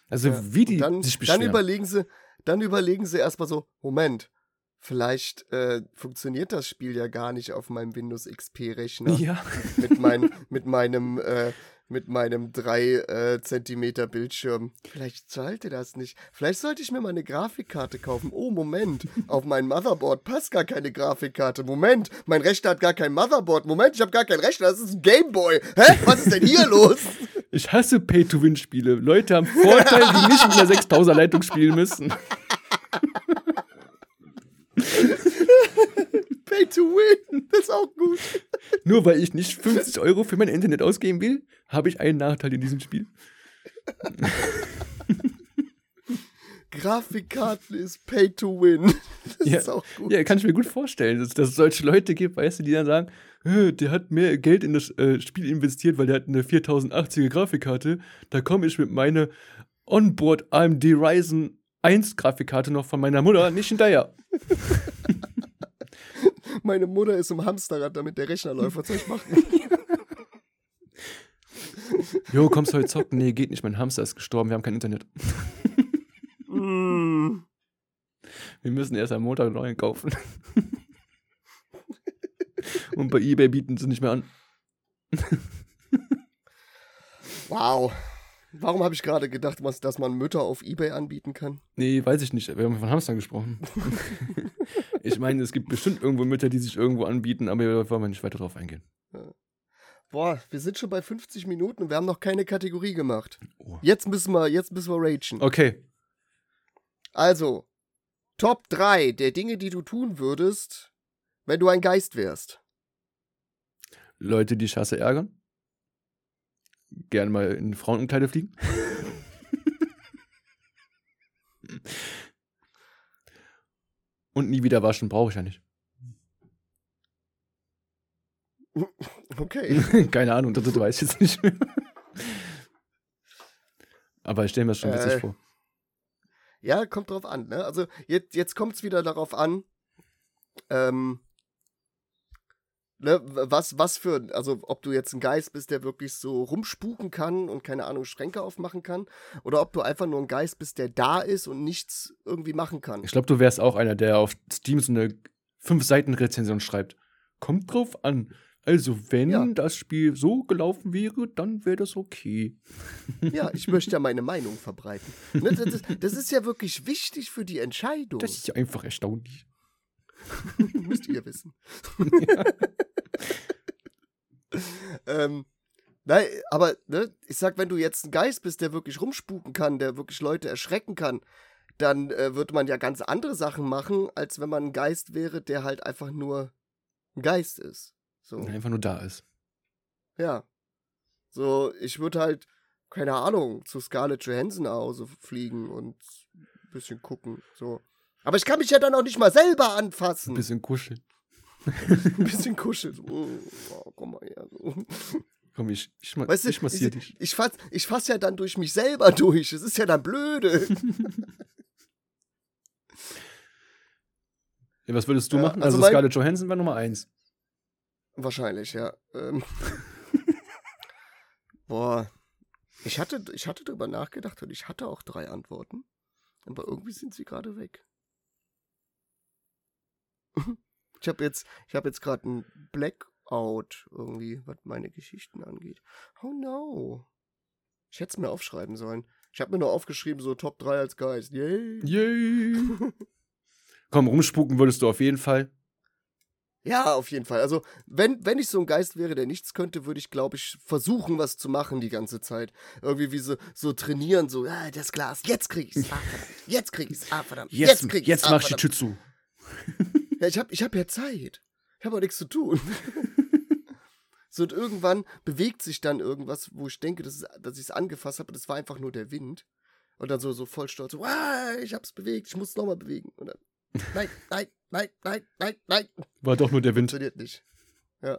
B: Also
C: Ja,
B: wie die
C: dann,
B: sich
C: dann
B: beschweren.
C: überlegen sie, dann überlegen sie erstmal so, Moment, vielleicht äh, funktioniert das Spiel ja gar nicht auf meinem Windows XP-Rechner.
B: ja.
C: mit, mein, mit meinem äh, mit meinem 3 äh, Zentimeter Bildschirm. Vielleicht sollte das nicht. Vielleicht sollte ich mir mal eine Grafikkarte kaufen. Oh, Moment. Auf mein Motherboard passt gar keine Grafikkarte. Moment. Mein Rechner hat gar kein Motherboard. Moment, ich habe gar keinen Rechner. Das ist ein Gameboy. Hä? Was ist denn hier los?
B: Ich hasse Pay-to-Win-Spiele. Leute haben Vorteile, die nicht mit einer 6000er Leitung spielen müssen.
C: Pay to win. Das ist auch gut.
B: Nur weil ich nicht 50 Euro für mein Internet ausgeben will, habe ich einen Nachteil in diesem Spiel.
C: Grafikkarten ist Pay to win. Das
B: Ja.
C: ist auch gut.
B: Ja, kann ich mir gut vorstellen, dass, dass es solche Leute gibt, weißt du, die dann sagen, "Äh, der hat mehr Geld in das äh, Spiel investiert, weil der hat eine 4080er Grafikkarte. Da komme ich mit meiner Onboard AMD Ryzen 1 Grafikkarte noch von meiner Mutter nicht hinterher.
C: Meine Mutter ist im Hamsterrad, damit der Rechner läuft. Was soll ich machen?
B: Jo, kommst du heute zocken? Nee, geht nicht, mein Hamster ist gestorben, wir haben kein Internet.
C: Mm.
B: Wir müssen erst am Montag neuen kaufen. Und bei Ebay bieten sie nicht mehr an.
C: Wow. Warum habe ich gerade gedacht, dass man Mütter auf Ebay anbieten kann?
B: Nee, weiß ich nicht. Wir haben von Hamstern gesprochen. ich meine, es gibt bestimmt irgendwo Mütter, die sich irgendwo anbieten, aber da wollen wir nicht weiter drauf eingehen.
C: Boah, wir sind schon bei 50 Minuten und wir haben noch keine Kategorie gemacht.
B: Oh.
C: Jetzt müssen wir, jetzt müssen wir ragen.
B: Okay.
C: Also, Top 3 der Dinge, die du tun würdest, wenn du ein Geist wärst.
B: Leute, die hasse, ärgern. Gerne mal in Frauenkleide fliegen. Und nie wieder waschen brauche ich ja nicht.
C: Okay.
B: Keine Ahnung, das, weiß ich jetzt nicht mehr. Aber ich stelle mir das schon witzig
C: Äh,
B: vor.
C: Ja, kommt drauf an, ne? Also, jetzt, jetzt kommt es wieder darauf an, ähm, ne, was, was für, also ob du jetzt ein Geist bist, der wirklich so rumspuken kann und keine Ahnung, Schränke aufmachen kann, oder ob du einfach nur ein Geist bist, der da ist und nichts irgendwie machen kann.
B: Ich glaube, du wärst auch einer, der auf Steam so eine fünf Seiten Rezension schreibt. Kommt drauf an. Also, wenn
C: Ja.
B: das Spiel so gelaufen wäre, dann wäre das okay.
C: Ja, ich möchte ja meine Meinung verbreiten. Ne, das, ist- das ist ja wirklich wichtig für die Entscheidung.
B: Das ist ja einfach erstaunlich.
C: Müsst ihr wissen. ähm, nein, aber ne, ich sag, wenn du jetzt ein Geist bist, der wirklich rumspuken kann, der wirklich Leute erschrecken kann, dann äh, würde man ja ganz andere Sachen machen, als wenn man ein Geist wäre, der halt einfach nur ein Geist ist. So,
B: Einfach nur da ist.
C: ja. So, ich würde halt, keine Ahnung, zu Scarlett Johansson nach Hause fliegen und ein bisschen gucken. So. Aber ich kann mich ja dann auch nicht mal selber anfassen.
B: Ein bisschen kuscheln.
C: Ein bisschen kuscheln. So, oh, komm mal her. So.
B: Komm, ich, ich, ma
C: Weißt du,
B: ich massiere
C: ich,
B: dich.
C: ich, fass, ich fass ja dann durch mich selber durch. Das ist ja dann blöde.
B: Ja, was würdest du
C: Ja,
B: machen?
C: also
B: Also, Scarlett Johansson war Nummer eins.
C: Wahrscheinlich, ja. Ähm. Boah. Ich hatte, ich hatte darüber nachgedacht und ich hatte auch drei Antworten. Aber irgendwie sind sie gerade weg. Ich habe jetzt, ich habe jetzt gerade ein Blackout irgendwie, was meine Geschichten angeht. Oh no. Ich hätte es mir aufschreiben sollen. Ich habe mir nur aufgeschrieben, so Top 3 als Geist. Yay.
B: Yay! Komm, rumspuken würdest du auf jeden Fall.
C: Ja, auf jeden Fall. Also, wenn, wenn ich so ein Geist wäre, der nichts könnte, würde ich, glaube ich, versuchen, was zu machen die ganze Zeit. Irgendwie wie so, so trainieren, so, ah, das Glas, jetzt krieg ich's. Ah, verdammt. Jetzt krieg ich's. Ah, verdammt.
B: Jetzt,
C: Jetzt krieg ich's.
B: jetzt
C: ah,
B: mach ich die. Tür zu.
C: Ja, ich habe ich hab ja Zeit. Ich habe auch nichts zu tun. so, und irgendwann bewegt sich dann irgendwas, wo ich denke, dass, es- dass ich es angefasst habe, das war einfach nur der Wind. Und dann so, so voll stolz, so, ich hab's bewegt, ich muss es nochmal bewegen. Und dann, nein, nein, nein, nein, nein, nein.
B: War doch nur der Wind.
C: Funktioniert nicht. Ja.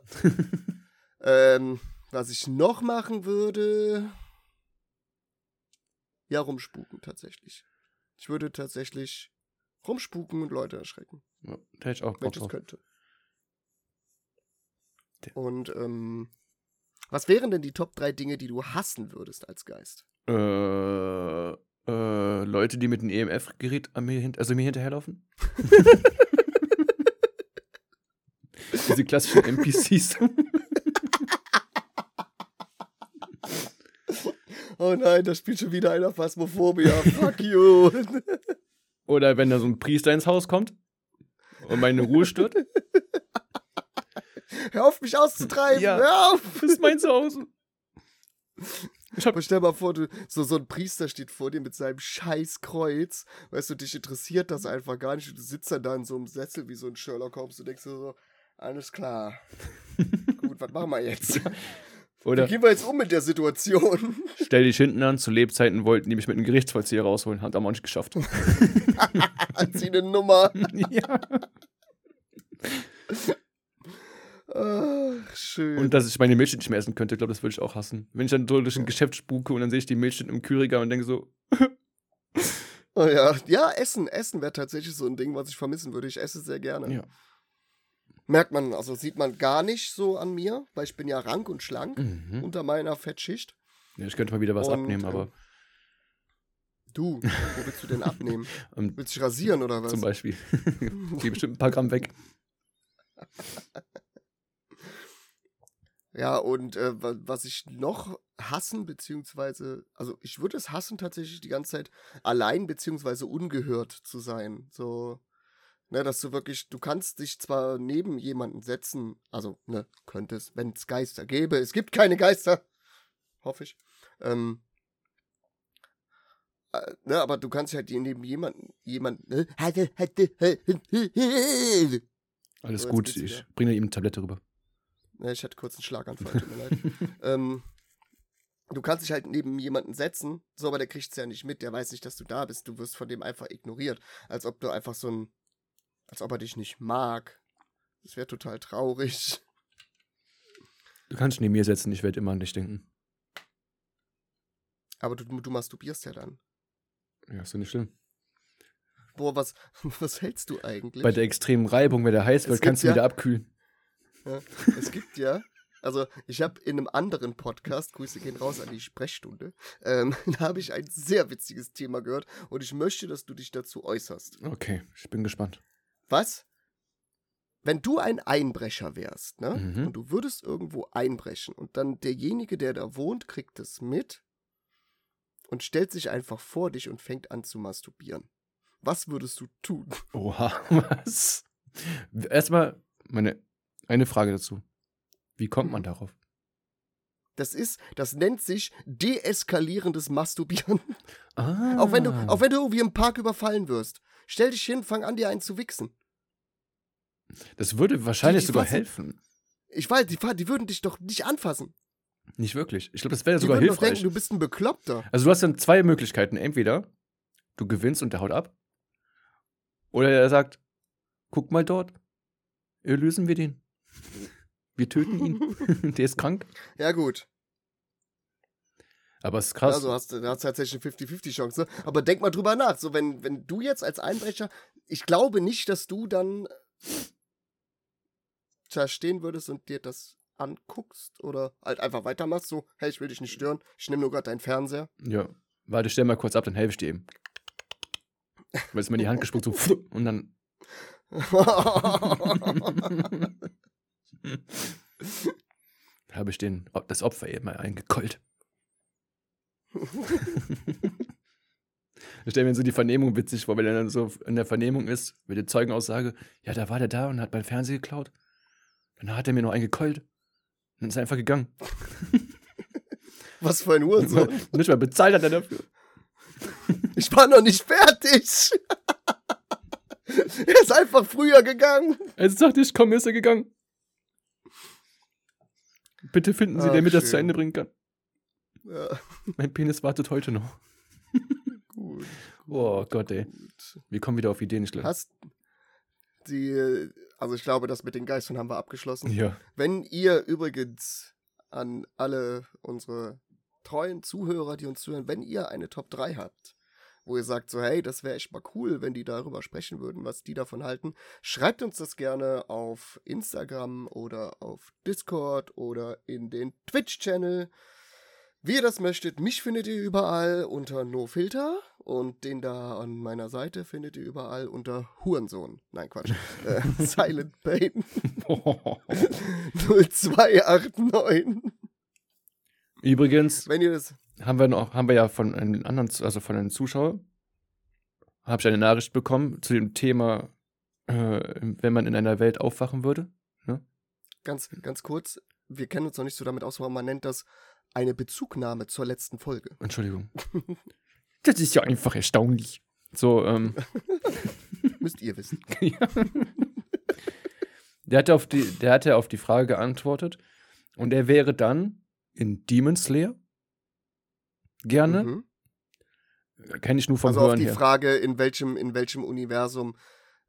C: ähm, was ich noch machen würde. Ja, rumspuken tatsächlich. Ich würde tatsächlich rumspuken und Leute erschrecken,
B: Ja, da hätte ich auch Bock drauf.
C: könnte. Und ähm, was wären denn die Top 3 Dinge, die du hassen würdest als Geist?
B: Äh, äh, Leute, die mit einem EMF-Gerät an mir, also mir hinterherlaufen? Diese klassischen NPCs.
C: Oh nein, da spielt schon wieder einer Phasmophobia. Fuck you.
B: Oder wenn da so ein Priester ins Haus kommt und meine Ruhe stört.
C: Hör auf, mich auszutreiben.
B: Ja.
C: Hör auf.
B: Das ist mein Zuhause. Ich hab,
C: Aber stell mal vor, du, so, so ein Priester steht vor dir mit seinem scheiß Kreuz. Weißt du, dich interessiert das einfach gar nicht. Du sitzt dann da in so einem Sessel wie so ein Sherlock Holmes. Du denkst dir so, alles klar. Gut, was machen wir jetzt? Wie
B: oder
C: gehen wir jetzt um mit der Situation?
B: stell dich hinten an. Zu Lebzeiten wollten die mich mit einem Gerichtsvollzieher rausholen. Hat aber nicht geschafft.
C: Zieh eine Nummer.
B: ja.
C: Ach, schön.
B: Und dass ich meine Milchschnitt nicht mehr essen könnte, glaube das würde ich auch hassen. Wenn ich dann durch ein Geschäft spuke und dann sehe ich die Milchschnitt im Kühlregal und denke so,
C: oh ja. ja, Essen. Essen wäre tatsächlich so ein Ding, was ich vermissen würde. Ich esse sehr gerne.
B: ja.
C: Merkt man, also sieht man gar nicht so an mir, weil ich bin ja rank und schlank
B: Mhm.
C: unter meiner Fettschicht.
B: ja. Ich könnte mal wieder was
C: Und,
B: abnehmen,
C: ähm,
B: aber
C: Du, wo willst du denn abnehmen?
B: ähm,
C: Willst du dich rasieren oder was?
B: zum Beispiel. Gehe bestimmt ein paar Gramm weg.
C: Ja, und äh, wa- was ich noch hassen, beziehungsweise, also ich würde es hassen, tatsächlich die ganze Zeit allein, beziehungsweise ungehört zu sein. So, ne, dass du wirklich, du kannst dich zwar neben jemanden setzen, also, ne, könntest, wenn es Geister gäbe. Es gibt keine Geister. Hoffe ich. Ähm, äh, ne, aber du kannst halt neben jemanden, jemanden, ne,
B: Alles
C: So,
B: gut, ich bringe ihm eine Tablette rüber.
C: Ja, ich hatte kurz einen Schlaganfall, tut mir leid. Ähm, du kannst dich halt neben jemanden setzen, so, aber der kriegt's ja nicht mit, der weiß nicht, dass du da bist. Du wirst von dem einfach ignoriert. Als ob du einfach so ein, als ob er dich nicht mag. Das wäre total traurig.
B: Du kannst dich neben mir setzen, ich werde immer an dich denken.
C: Aber du, du masturbierst ja dann.
B: Ja, ist doch nicht schlimm.
C: Boah, was, was hältst du eigentlich?
B: Bei der extremen Reibung, wenn der heiß wird, kannst du
C: ja-
B: wieder abkühlen.
C: Ja, es gibt ja, also ich habe in einem anderen Podcast, Grüße gehen raus an die Sprechstunde, ähm, da habe ich ein sehr witziges Thema gehört und ich möchte, dass du dich dazu äußerst.
B: Okay, ich bin gespannt.
C: Was? Wenn du ein Einbrecher wärst, ne?
B: Mhm.
C: Und du würdest irgendwo einbrechen und dann derjenige, der da wohnt, kriegt es mit und stellt sich einfach vor dich und fängt an zu masturbieren. Was würdest du tun?
B: Oha, was? Erstmal meine eine Frage dazu. Wie kommt man darauf?
C: Das ist, das nennt sich deeskalierendes Masturbieren.
B: Ah.
C: Auch wenn du, auch wenn du irgendwie im Park überfallen wirst. Stell dich hin, fang an, dir einen zu wichsen.
B: das würde wahrscheinlich
C: Die- die
B: sogar
C: fassen-
B: helfen.
C: Ich weiß, die, die würden dich doch nicht anfassen.
B: Nicht wirklich. Ich glaube, das wäre sogar hilfreich.
C: denken, du bist ein Bekloppter.
B: Also du hast dann zwei Möglichkeiten. Entweder du gewinnst und der haut ab. Oder er sagt, guck mal dort. Erlösen wir den. Wir töten ihn. der ist krank.
C: Ja, gut.
B: Aber es ist krass.
C: Also hast du hast tatsächlich eine 50-50 Chance. Aber denk mal drüber nach. So, wenn, wenn du jetzt als Einbrecher, ich glaube nicht, dass du dann da stehen würdest und dir das anguckst oder halt einfach weitermachst, so, hey, ich will dich nicht stören, ich nehme nur gerade deinen Fernseher.
B: ja. Warte, stell mal kurz ab, dann helfe ich dir eben. Weil es mir in die Hand gespuckt so und dann. habe ich den, das Opfer eben mal eingekeult. Ich stelle mir so die Vernehmung witzig vor, wenn er dann so in der Vernehmung ist, mit der Zeugenaussage, ja, da war der da und hat beim Fernseher geklaut. Dann hat er mir noch einen gekeult. Und dann ist er einfach gegangen.
C: Was für ein Hurensohn.
B: Nicht mal bezahlt hat er dafür.
C: Ich war noch nicht fertig. er ist einfach früher gegangen.
B: Ich sagte, ich komme, ist er gegangen. Bitte finden Sie,
C: Ach,
B: der mir das zu
C: schön.
B: Ende bringen kann.
C: Ja,
B: Mein Penis wartet heute noch.
C: gut.
B: Oh Gott, ey.
C: gut.
B: Wir kommen wieder auf Ideen, ich glaube.
C: Hast die, also ich glaube, das mit den Geistern haben wir abgeschlossen.
B: Ja.
C: Wenn ihr übrigens an alle unsere treuen Zuhörer, die uns zuhören, wenn ihr eine Top 3 habt, wo ihr sagt so, hey, das wäre echt mal cool, wenn die darüber sprechen würden, was die davon halten, schreibt uns das gerne auf Instagram oder auf Discord oder in den Twitch-Channel. Wie ihr das möchtet, mich findet ihr überall unter NoFilter und den da an meiner Seite findet ihr überall unter Hurensohn. Nein, Quatsch. äh, Silent Pain 0289.
B: Übrigens
C: Wenn ihr das.
B: Haben wir noch, haben wir ja von einem anderen, also von einem Zuschauer, habe ich eine Nachricht bekommen zu dem Thema, äh, wenn man in einer Welt aufwachen würde.
C: Ganz, ganz kurz, wir kennen uns noch nicht so damit aus, aber man nennt das eine Bezugnahme zur letzten Folge.
B: Entschuldigung. Das ist ja einfach erstaunlich. So, ähm,
C: Müsst ihr wissen.
B: ja. Der hatte, auf die, der hatte auf die Frage geantwortet und er wäre dann in Demon Slayer gerne.
C: Mhm.
B: Kenne ich nur vom
C: Also auf
B: Hören
C: die
B: her.
C: Frage, in welchem, in welchem Universum,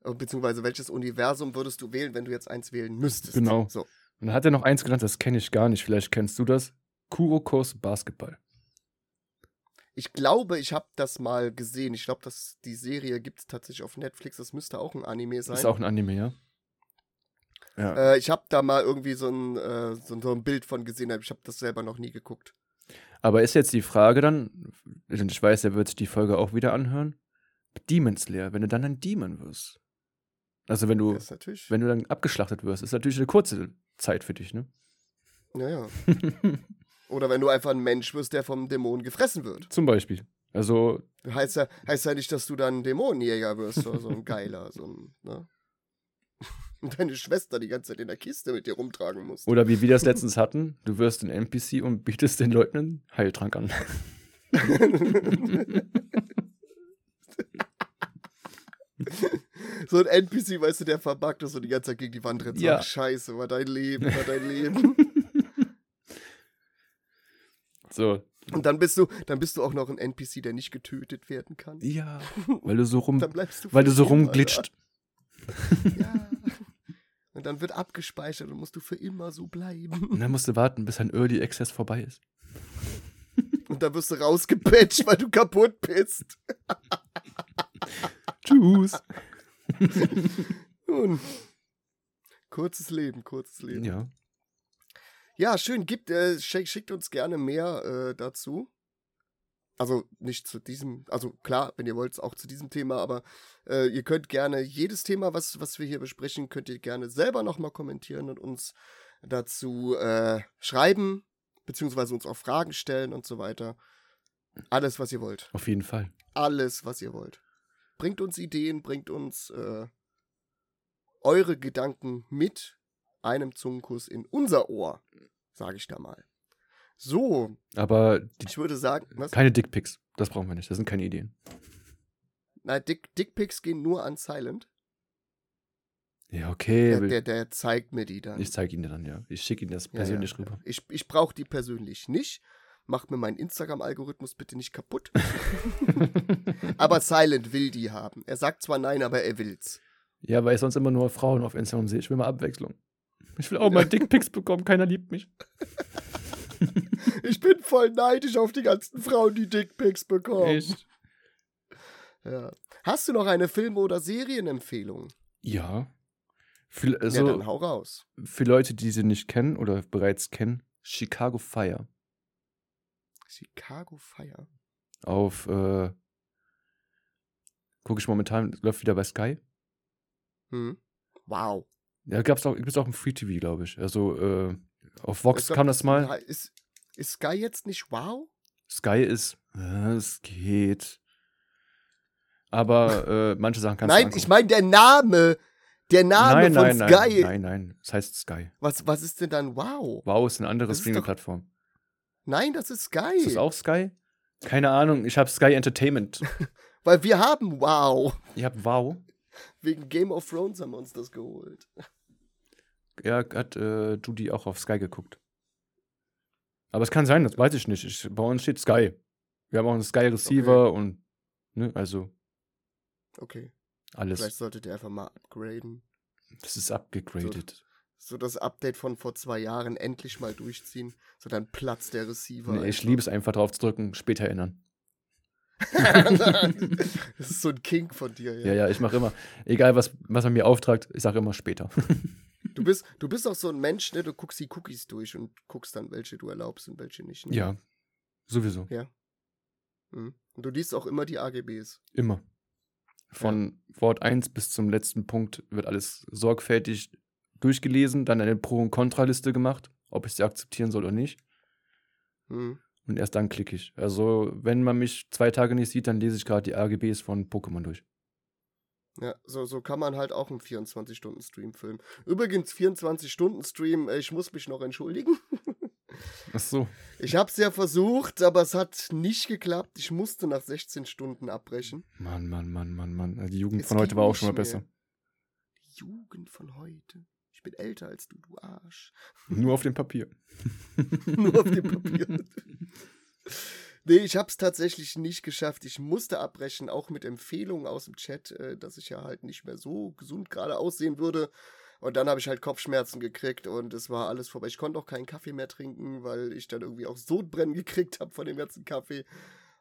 C: äh, beziehungsweise welches Universum würdest du wählen, wenn du jetzt eins wählen müsstest?
B: Genau.
C: So.
B: Und dann hat er noch eins genannt, das kenne ich gar nicht. Vielleicht kennst du das. Kurokos Basketball.
C: Ich glaube, ich habe das mal gesehen. Ich glaube, dass die Serie gibt es tatsächlich auf Netflix. Das müsste auch ein Anime sein.
B: Ist auch ein Anime, ja? Ja.
C: Äh, ich habe da mal irgendwie so ein, äh, so, so ein Bild von gesehen, aber ich habe das selber noch nie geguckt.
B: Aber ist jetzt die Frage dann, ich weiß, er wird sich die Folge auch wieder anhören, Demon Slayer, wenn du dann ein Demon wirst. Also wenn du, wenn du dann abgeschlachtet wirst, ist natürlich eine kurze Zeit für dich, ne?
C: Naja. Oder wenn du einfach ein Mensch wirst, der vom Dämon gefressen wird.
B: Zum Beispiel. Also,
C: Heißt ja, heißt ja nicht, dass du dann ein Dämonenjäger wirst oder so ein Geiler, so ein, ne? Und deine Schwester die ganze Zeit in der Kiste mit dir rumtragen musst.
B: oder wie wir das letztens hatten, du wirst ein NPC und bietest den Leuten einen Heiltrank an.
C: so ein NPC, weißt du, der verbuggt ist und die ganze Zeit gegen die Wand rennt.
B: Ja.
C: Ach, scheiße, war dein Leben, war dein Leben.
B: So,
C: und dann bist du, dann bist du auch noch ein NPC, der nicht getötet werden kann.
B: ja, weil du so rum, weil du so rumglitscht.
C: Ja. Und dann wird abgespeichert und musst du für immer so bleiben.
B: Und dann musst du warten, bis ein Early Access vorbei ist.
C: Und dann wirst du rausgepatcht, weil du kaputt bist.
B: Tschüss.
C: Nun. Kurzes Leben, kurzes Leben.
B: Ja.
C: Ja, schön. Gibt, äh, schick, schickt uns gerne mehr äh, dazu. Also nicht zu diesem, also klar, wenn ihr wollt, auch zu diesem Thema, aber äh, ihr könnt gerne jedes Thema, was, was wir hier besprechen, könnt ihr gerne selber nochmal kommentieren und uns dazu äh, schreiben, beziehungsweise uns auch Fragen stellen und so weiter. Alles, was ihr wollt.
B: Auf jeden Fall.
C: Alles, was ihr wollt. Bringt uns Ideen, bringt uns äh, eure Gedanken mit einem Zungenkuss in unser Ohr, sage ich da mal. So,
B: Aber die,
C: ich würde sagen, was?
B: keine Dickpics. Das brauchen wir nicht. Das sind keine Ideen.
C: Nein, Dick, Dickpics gehen nur an Silent.
B: Ja, okay.
C: Der, der, der zeigt mir die dann.
B: ich zeige Ihnen dann, ja. Ich schicke Ihnen das
C: Ja,
B: persönlich
C: ja.
B: rüber.
C: Ich, ich brauche die persönlich nicht. Macht mir meinen Instagram-Algorithmus bitte nicht kaputt. aber Silent will die haben. Er sagt zwar nein, aber er will's.
B: Ja, weil ich sonst immer nur Frauen auf Instagram sehe. Ich will mal Abwechslung. Ich will auch mal Dickpics bekommen. Keiner liebt mich.
C: Ich bin voll neidisch auf die ganzen Frauen, die Dickpics bekommen.
B: Echt?
C: Ja. Hast du noch eine Film- oder Serienempfehlung?
B: Ja. Für,
C: ja,
B: also,
C: dann hau raus.
B: für Leute, die sie nicht kennen oder bereits kennen, Chicago Fire.
C: Chicago Fire.
B: Auf, äh, gucke ich momentan, läuft wieder bei Sky.
C: Hm. Wow.
B: Ja, gab's auch, gibt's auch im Free TV, glaube ich. Also, äh, auf Vox
C: Ich glaub,
B: kam das mal.
C: Ist, ist Sky jetzt nicht wow?
B: Sky ist, äh, es geht. Aber äh, manche Sachen kannst
C: Nein,
B: du
C: ich meine der Name. Der Name
B: nein,
C: von
B: nein,
C: Sky.
B: Nein, nein, nein. Es heißt Sky.
C: Was, was ist denn dann wow?
B: Wow ist eine andere Streaming-Plattform.
C: Nein, das ist Sky.
B: Ist das auch Sky? Keine Ahnung, ich habe Sky Entertainment.
C: Weil wir haben wow.
B: Ihr habt Wow.
C: Wegen Game of Thrones haben wir uns das geholt.
B: Ja, hat äh, Judy auch auf Sky geguckt. Aber es kann sein, das weiß ich nicht. Ich, bei uns steht Sky. Wir haben auch einen Sky Receiver und, ne, also
C: Okay.
B: alles.
C: Vielleicht solltet ihr einfach mal upgraden.
B: Das ist abgegradet.
C: So das Update von vor zwei Jahren endlich mal durchziehen. So dann platzt der Receiver.
B: Nee, ich liebe es einfach drauf zu drücken, später erinnern.
C: das ist so ein King von dir, ja.
B: Ja, ja, ich mache immer, egal was, was man mir auftragt, ich sage immer später.
C: Du bist, du bist auch so ein Mensch, ne? Du guckst die Cookies durch und guckst dann, welche du erlaubst und welche nicht. Ne?
B: ja, sowieso.
C: Mhm. Und du liest auch immer die AGBs.
B: Immer. Von Wort 1 bis zum letzten Punkt wird alles sorgfältig durchgelesen, dann eine Pro- und Kontraliste gemacht, ob ich sie akzeptieren soll oder nicht.
C: Mhm.
B: Und erst dann klicke ich. Also, wenn man mich zwei Tage nicht sieht, dann lese ich gerade die AGBs von Pokémon durch.
C: Ja, so, so kann man halt auch einen 24-Stunden-Stream filmen. Übrigens, 24-Stunden-Stream, äh, ich muss mich noch entschuldigen.
B: Ach so.
C: Ich habe es ja versucht, aber es hat nicht geklappt. Ich musste nach 16 Stunden abbrechen.
B: Mann, Mann, Mann, Mann, Mann. Die Jugend
C: Es
B: von heute war auch schon mal
C: mehr.
B: besser.
C: Die Jugend von heute. Ich bin älter als du, du Arsch.
B: Nur auf dem Papier.
C: Nur auf dem Papier. Nee, ich habe es tatsächlich nicht geschafft. Ich musste abbrechen, auch mit Empfehlungen aus dem Chat, äh, dass ich ja halt nicht mehr so gesund gerade aussehen würde. Und dann habe ich halt Kopfschmerzen gekriegt und es war alles vorbei. Ich konnte auch keinen Kaffee mehr trinken, weil ich dann irgendwie auch Sodbrennen gekriegt habe von dem ganzen Kaffee.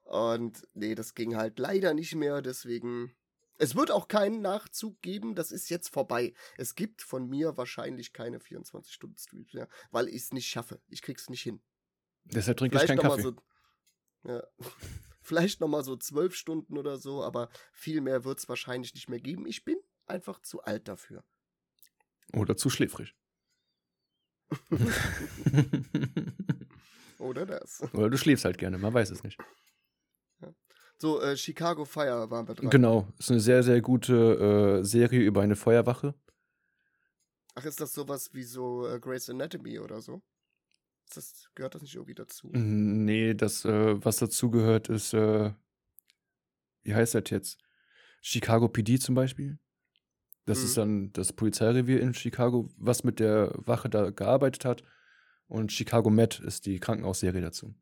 C: Und nee, das ging halt leider nicht mehr. Deswegen. Es wird auch keinen Nachzug geben. Das ist jetzt vorbei. Es gibt von mir wahrscheinlich keine 24-Stunden-Streams mehr, weil ich es nicht schaffe. Ich krieg's nicht hin.
B: Deshalb trinke ich keinen Kaffee.
C: so. Ja. Vielleicht nochmal so zwölf Stunden oder so, aber viel mehr wird es wahrscheinlich nicht mehr geben. Ich bin einfach zu alt dafür.
B: Oder zu schläfrig.
C: Oder das.
B: Oder du schläfst halt gerne, man weiß es nicht.
C: So, äh, Chicago Fire waren wir dran.
B: Genau, ist eine sehr, sehr gute äh, Serie über eine Feuerwache.
C: Ach, ist das sowas wie so äh, Grey's Anatomy oder so? Das, gehört das nicht irgendwie dazu?
B: Nee, das, äh, was dazugehört, ist, äh, wie heißt das jetzt? Chicago PD zum Beispiel. Das
C: Mhm.
B: ist dann das Polizeirevier in Chicago, was mit der Wache da gearbeitet hat. Und Chicago Med ist die Krankenhausserie dazu.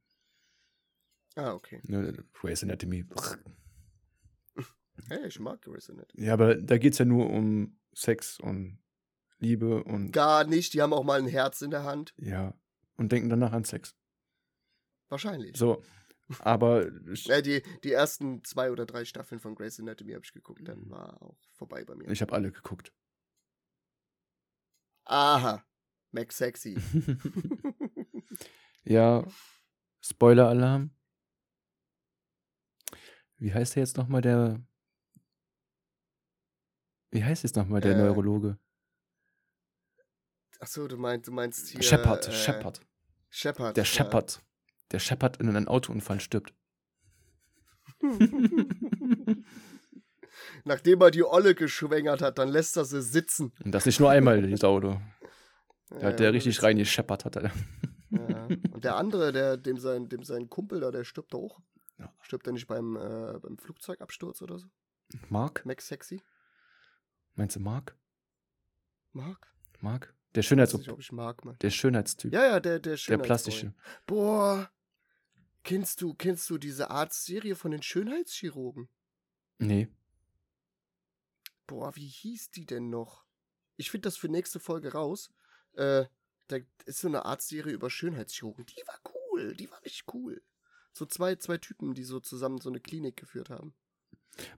C: Ah, okay.
B: Ne, Grey's Anatomy.
C: Hey, ich mag Grey's Anatomy.
B: Ja, aber da geht es ja nur um Sex und Liebe und
C: Gar nicht, die haben auch mal ein Herz in der Hand.
B: ja. Und denken danach an Sex.
C: Wahrscheinlich.
B: So. Aber
C: Ja, die, die ersten zwei oder drei Staffeln von Grey's Anatomy habe ich geguckt, dann war auch vorbei bei mir.
B: ich habe alle geguckt.
C: Aha. Mac Sexy.
B: ja, Spoiler-Alarm. Wie heißt der jetzt nochmal, der. Wie heißt jetzt nochmal der
C: Äh,
B: Neurologe?
C: Achso, du meinst, du meinst hier.
B: Shepard,
C: äh,
B: Shepard.
C: Shepard.
B: Der
C: ja.
B: Shepard. Der Shepard in einem Autounfall stirbt.
C: Nachdem er die Olle geschwängert hat, dann lässt er sie sitzen.
B: Und das nicht nur einmal, die Sau, du. Da
C: Ja,
B: hat der richtig rein gescheppert, hat er.
C: Ja. Und der andere, der, dem, sein, dem sein Kumpel da, der stirbt auch.
B: Ja.
C: Stirbt er nicht beim, äh, beim Flugzeugabsturz oder so?
B: Mark?
C: Mac Sexy?
B: Meinst du Mark?
C: Mark?
B: Mark? Der
C: Ich weiß
B: Schönheits
C: nicht, ob ich Mark mein.
B: der Schönheitstyp.
C: Ja, ja, der, der
B: der
C: Schönheitsboy.
B: plastische.
C: Boah. Kennst du, kennst du diese Arztserie von den Schönheitschirurgen?
B: Nee.
C: Boah, wie hieß die denn noch? Ich finde das für nächste Folge raus. Äh, da ist so eine Arztserie über Schönheitschirurgen. Die war cool, die war richtig cool. So zwei, zwei Typen, die so zusammen so eine Klinik geführt haben.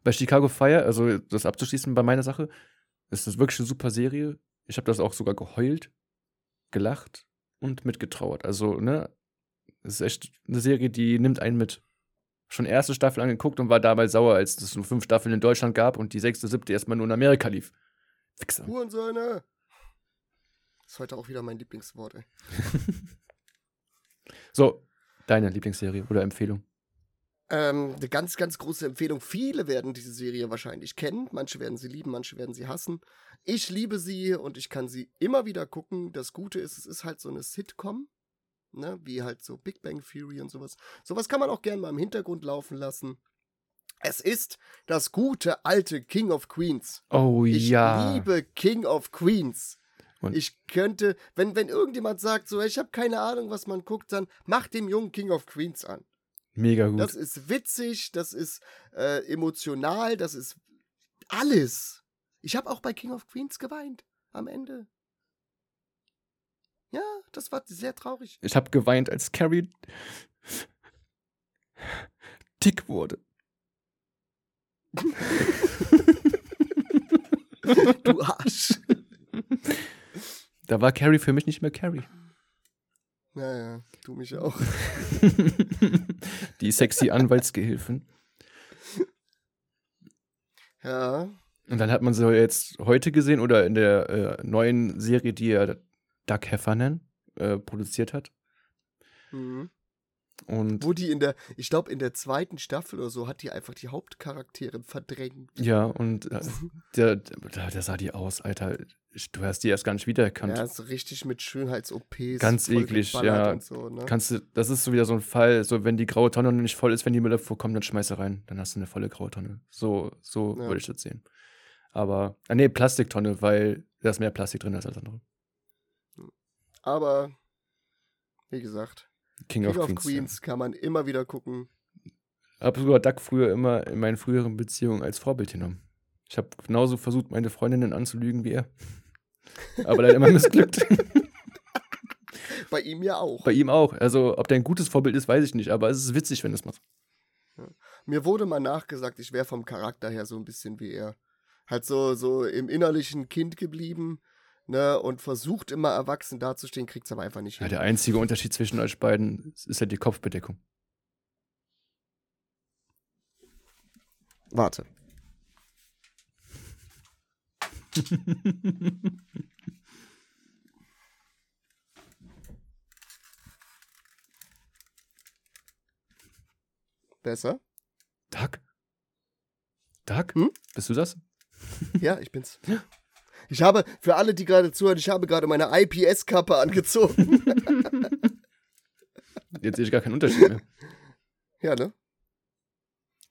B: Bei Chicago Fire, also das abzuschließen bei meiner Sache, ist das wirklich eine super Serie. Ich habe das auch sogar geheult, gelacht und mitgetrauert. Also, ne, es ist echt eine Serie, die nimmt einen mit. Schon erste Staffel angeguckt und war dabei sauer, als es nur fünf Staffeln in Deutschland gab und die sechste, siebte erstmal nur in Amerika lief. Wichser.
C: Hurensöhne! Ist heute auch wieder mein Lieblingswort, ey.
B: So, deine Lieblingsserie oder Empfehlung?
C: Ähm, eine ganz, ganz große Empfehlung. Viele werden diese Serie wahrscheinlich kennen. Manche werden sie lieben, manche werden sie hassen. Ich liebe sie und ich kann sie immer wieder gucken. Das Gute ist, es ist halt so eine Sitcom. Ne, wie halt so Big Bang Theory und sowas. Sowas kann man auch gerne mal im Hintergrund laufen lassen. Es ist das gute alte King of Queens.
B: Oh
C: Ich
B: ja.
C: liebe King of Queens.
B: Und-
C: ich könnte, wenn, wenn irgendjemand sagt, so, ich habe keine Ahnung, was man guckt, dann mach dem jungen King of Queens an.
B: Mega gut.
C: Das ist witzig, das ist äh, emotional, das ist alles. Ich habe auch bei King of Queens geweint am Ende. Ja, das war sehr traurig.
B: Ich habe geweint, als Carrie dick wurde.
C: Du Arsch.
B: Da war Carrie für mich nicht mehr Carrie.
C: Naja, du mich auch.
B: Die sexy Anwaltsgehilfin.
C: Ja,
B: Und dann hat man sie jetzt heute gesehen oder in der äh, neuen Serie, die er Doug Heffernan äh, produziert hat.
C: mhm.
B: Und
C: wo die in der, ich glaube in der zweiten Staffel oder so, hat die einfach die Hauptcharaktere verdrängt.
B: ja, und äh, der, der, der sah die aus, Alter. Du hast die erst gar nicht wiedererkannt.
C: Ja, so richtig mit Schönheits-OPs.
B: Ganz eklig, ja.
C: So, ne?
B: Kannst du, das ist so wieder so ein Fall, so wenn die graue Tonne noch nicht voll ist, wenn die Müller vorkommt, dann schmeiß sie rein. Dann hast du eine volle graue Tonne. So, so
C: Ja.
B: würde ich das sehen. Aber, ah, nee, Plastiktonne, weil da ist mehr Plastik drin als alles andere.
C: Aber, wie gesagt,
B: King,
C: King
B: of,
C: of
B: Queens.
C: Queens, kann man immer wieder gucken.
B: Ja. Hab sogar Duck früher immer in meinen früheren Beziehungen als Vorbild genommen. Ich habe genauso versucht, meine Freundinnen anzulügen wie er. Aber leider immer missglückt.
C: Bei ihm ja auch.
B: Bei ihm auch. Also, ob der ein gutes Vorbild ist, weiß ich nicht. Aber es ist witzig, wenn es machst.
C: Mir wurde mal nachgesagt, ich wäre vom Charakter her so ein bisschen wie er. Halt so, so im innerlichen Kind geblieben, ne, und versucht immer erwachsen dazustehen, kriegt's aber einfach nicht
B: Ja,
C: hin.
B: der einzige Unterschied zwischen euch beiden ist ja die Kopfbedeckung.
C: Warte. Besser?
B: Duck? Duck?
C: Hm?
B: Bist du das?
C: Ja, ich bin's. Ich habe, für alle, die gerade zuhören, ich habe gerade meine IPS-Kappe angezogen.
B: Jetzt sehe ich gar keinen Unterschied mehr.
C: ja, ne?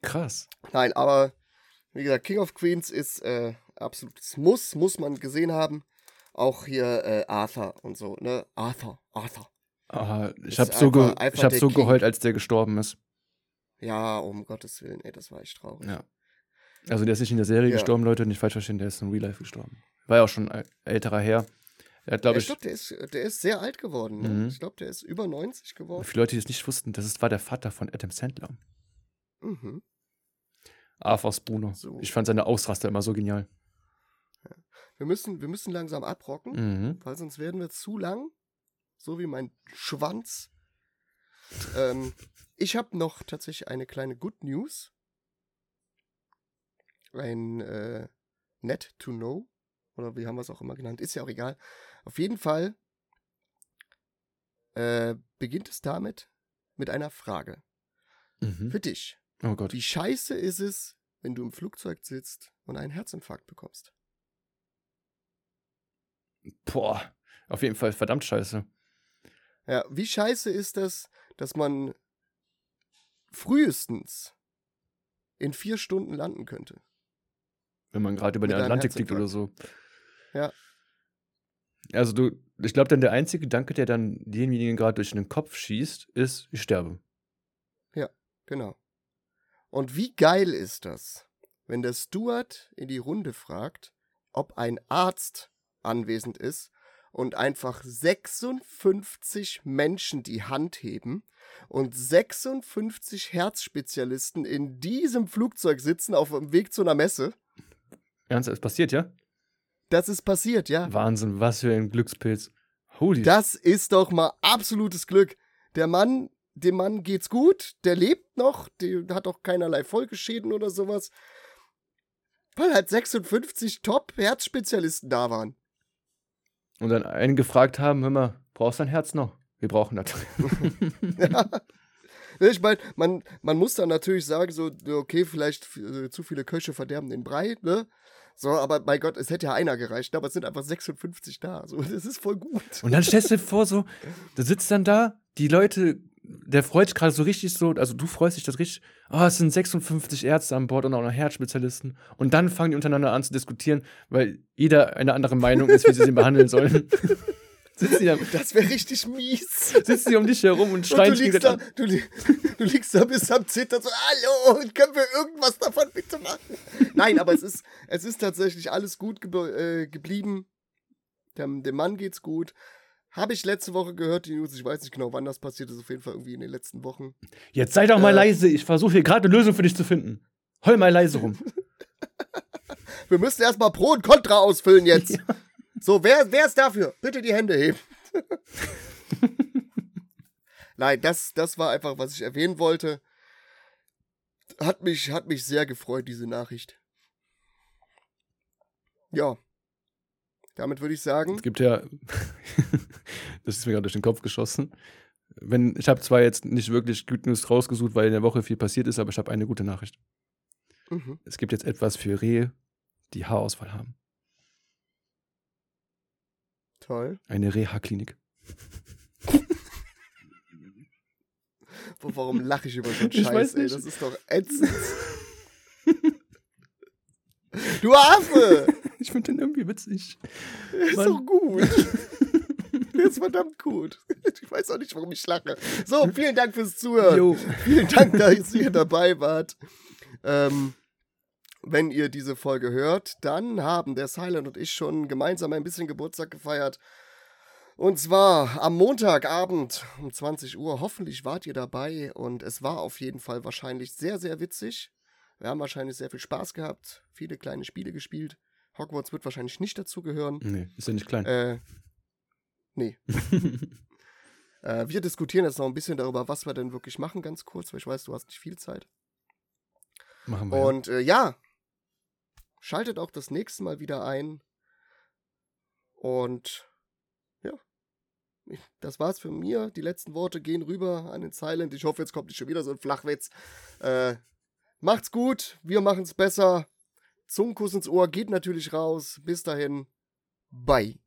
B: Krass.
C: Nein, aber wie gesagt, King of Queens ist äh, absolutes Muss, muss man gesehen haben. Auch hier äh, Arthur und so, ne? Arthur, Arthur.
B: Ah, ich habe so, ge ich hab so
C: King.
B: geheult, als der gestorben ist.
C: Ja, um Gottes Willen, ey, das war echt traurig.
B: Ja. Also der ist nicht in der Serie
C: Ja.
B: gestorben, Leute, nicht falsch verstehen, der ist in Real Life gestorben. War ja auch schon ein älterer Herr. Er hat, glaube
C: ich
B: ich,
C: glaube, der ist, der ist sehr alt geworden. Ne?
B: Mhm.
C: Ich glaube, der ist über 90 geworden.
B: für Leute, die es nicht wussten, das ist, war der Vater von Adam Sandler.
C: Mhm.
B: Arthur Bruno.
C: So.
B: Ich fand seine Ausraster immer so genial.
C: Wir müssen, wir müssen langsam abrocken,
B: Mhm.
C: weil sonst werden wir zu lang. So wie mein Schwanz. ähm, ich habe noch tatsächlich eine kleine Good News. Ein äh, Net to Know. Oder wie haben wir es auch immer genannt. Ist ja auch egal. Auf jeden Fall äh, beginnt es damit mit einer Frage.
B: Mhm.
C: Für dich.
B: Oh Gott.
C: Wie scheiße ist es, wenn du im Flugzeug sitzt und einen Herzinfarkt bekommst?
B: Boah. Auf jeden Fall verdammt scheiße.
C: Ja, wie scheiße ist das, dass man frühestens in vier Stunden landen könnte?
B: Wenn man gerade über
C: Mit
B: den Atlantik fliegt oder so.
C: Ja.
B: Also du, ich glaube dann der einzige Gedanke, der dann denjenigen gerade durch den Kopf schießt, ist, ich sterbe.
C: Genau. Und wie geil ist das, wenn der Steward in die Runde fragt, ob ein Arzt anwesend ist und einfach 56 Menschen die Hand heben und 56 Herzspezialisten in diesem Flugzeug sitzen auf dem Weg zu einer Messe?
B: Ernst, es passiert, ja?
C: Das ist passiert, ja.
B: Wahnsinn, was für ein Glückspilz. Holy
C: Das ist doch mal absolutes Glück. Der Mann, dem Mann geht's gut, der lebt noch, der hat auch keinerlei Folgeschäden oder sowas. Weil halt 56 Top-Herzspezialisten da waren.
B: Und dann einen gefragt haben, hör mal, brauchst du ein Herz noch? Wir brauchen das.
C: Ja. Ich meine, man, man muss dann natürlich sagen, so, okay, vielleicht äh, zu viele Köche verderben den Brei, ne? So, aber mein Gott, es hätte ja einer gereicht, aber es sind einfach 56 da. So, das ist voll gut.
B: Und dann stellst du dir vor, so, du sitzt dann da, die Leute, der freut sich gerade so richtig so, also du freust dich das richtig, oh, es sind 56 Ärzte an Bord und auch noch Herzspezialisten. Und dann fangen die untereinander an zu diskutieren, weil jeder eine andere Meinung ist, wie sie ihn behandeln sollen. sitzen, die dann,
C: Das wäre richtig mies.
B: sitzen die um dich herum und
C: Und
B: schreien
C: du liegst, da, du, li du liegst da bis am Zittern so, hallo, können wir irgendwas davon bitte machen? Nein, aber es ist, es ist tatsächlich alles gut gebe- äh, geblieben. Dem, dem Mann geht's gut. Habe ich letzte Woche gehört, die News, ich weiß nicht genau, wann das passiert ist, auf jeden Fall irgendwie in den letzten Wochen.
B: Jetzt sei doch mal
C: Äh.
B: leise, ich versuche hier gerade eine Lösung für dich zu finden. Heul mal leise rum.
C: Wir müssen erstmal Pro und Contra ausfüllen jetzt. So, wer, wer ist dafür? Bitte die Hände heben. Nein, das, das war einfach, was ich erwähnen wollte. Hat mich, hat mich sehr gefreut, diese Nachricht. Ja. Damit würde ich sagen,
B: Es gibt ja, das ist mir gerade durch den Kopf geschossen. Wenn, ich habe zwar jetzt nicht wirklich Good News rausgesucht, weil in der Woche viel passiert ist, aber ich habe eine gute Nachricht.
C: mhm.
B: Es gibt jetzt etwas für Rehe, die Haarausfall haben.
C: Toll.
B: Eine Reha-Klinik.
C: Warum lache ich über so einen
B: Ich
C: Scheiß,
B: weiß
C: ey?
B: nicht.
C: Das ist doch ätzend. du Affe!
B: Ich finde den irgendwie witzig.
C: Ist
B: Mann.
C: doch gut. Der ist verdammt gut. Ich weiß auch nicht, warum ich lache. So, vielen Dank fürs Zuhören.
B: Jo.
C: Vielen Dank, dass ihr dabei wart. Ähm, wenn ihr diese Folge hört, dann haben der Silent und ich schon gemeinsam ein bisschen Geburtstag gefeiert. Und zwar am Montagabend um 20 Uhr. Hoffentlich wart ihr dabei und es war auf jeden Fall wahrscheinlich sehr, sehr witzig. Wir haben wahrscheinlich sehr viel Spaß gehabt, viele kleine Spiele gespielt. Hogwarts wird wahrscheinlich nicht dazugehören.
B: Nee, ist ja nicht klein.
C: Äh, nee. äh, wir diskutieren jetzt noch ein bisschen darüber, was wir denn wirklich machen, ganz kurz, weil ich weiß, du hast nicht viel Zeit.
B: Machen wir.
C: Und äh, ja, schaltet auch das nächste Mal wieder ein. Und ja, das war's für mir. Die letzten Worte gehen rüber an den Silent. Ich hoffe, jetzt kommt nicht schon wieder so ein Flachwitz. Äh, macht's gut, wir machen's besser. Zungenkuss ins Ohr geht natürlich raus. Bis dahin, bye.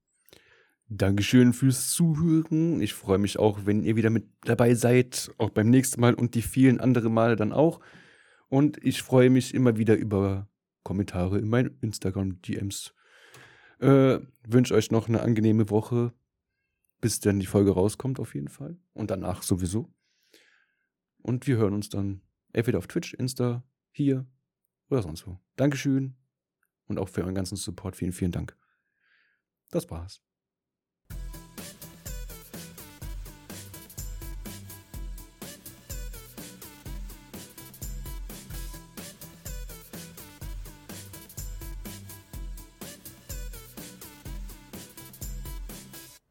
B: Dankeschön fürs Zuhören. Ich freue mich auch, wenn ihr wieder mit dabei seid, auch beim nächsten Mal und die vielen anderen Male dann auch. Und ich freue mich immer wieder über Kommentare in meinen Instagram-DMs. Äh, Wünsche euch noch eine angenehme Woche, bis dann die Folge rauskommt auf jeden Fall. Und danach sowieso. Und wir hören uns dann entweder auf Twitch, Insta, hier oder sonst wo. Dankeschön. Und auch für euren ganzen Support. Vielen, vielen Dank. Das war's.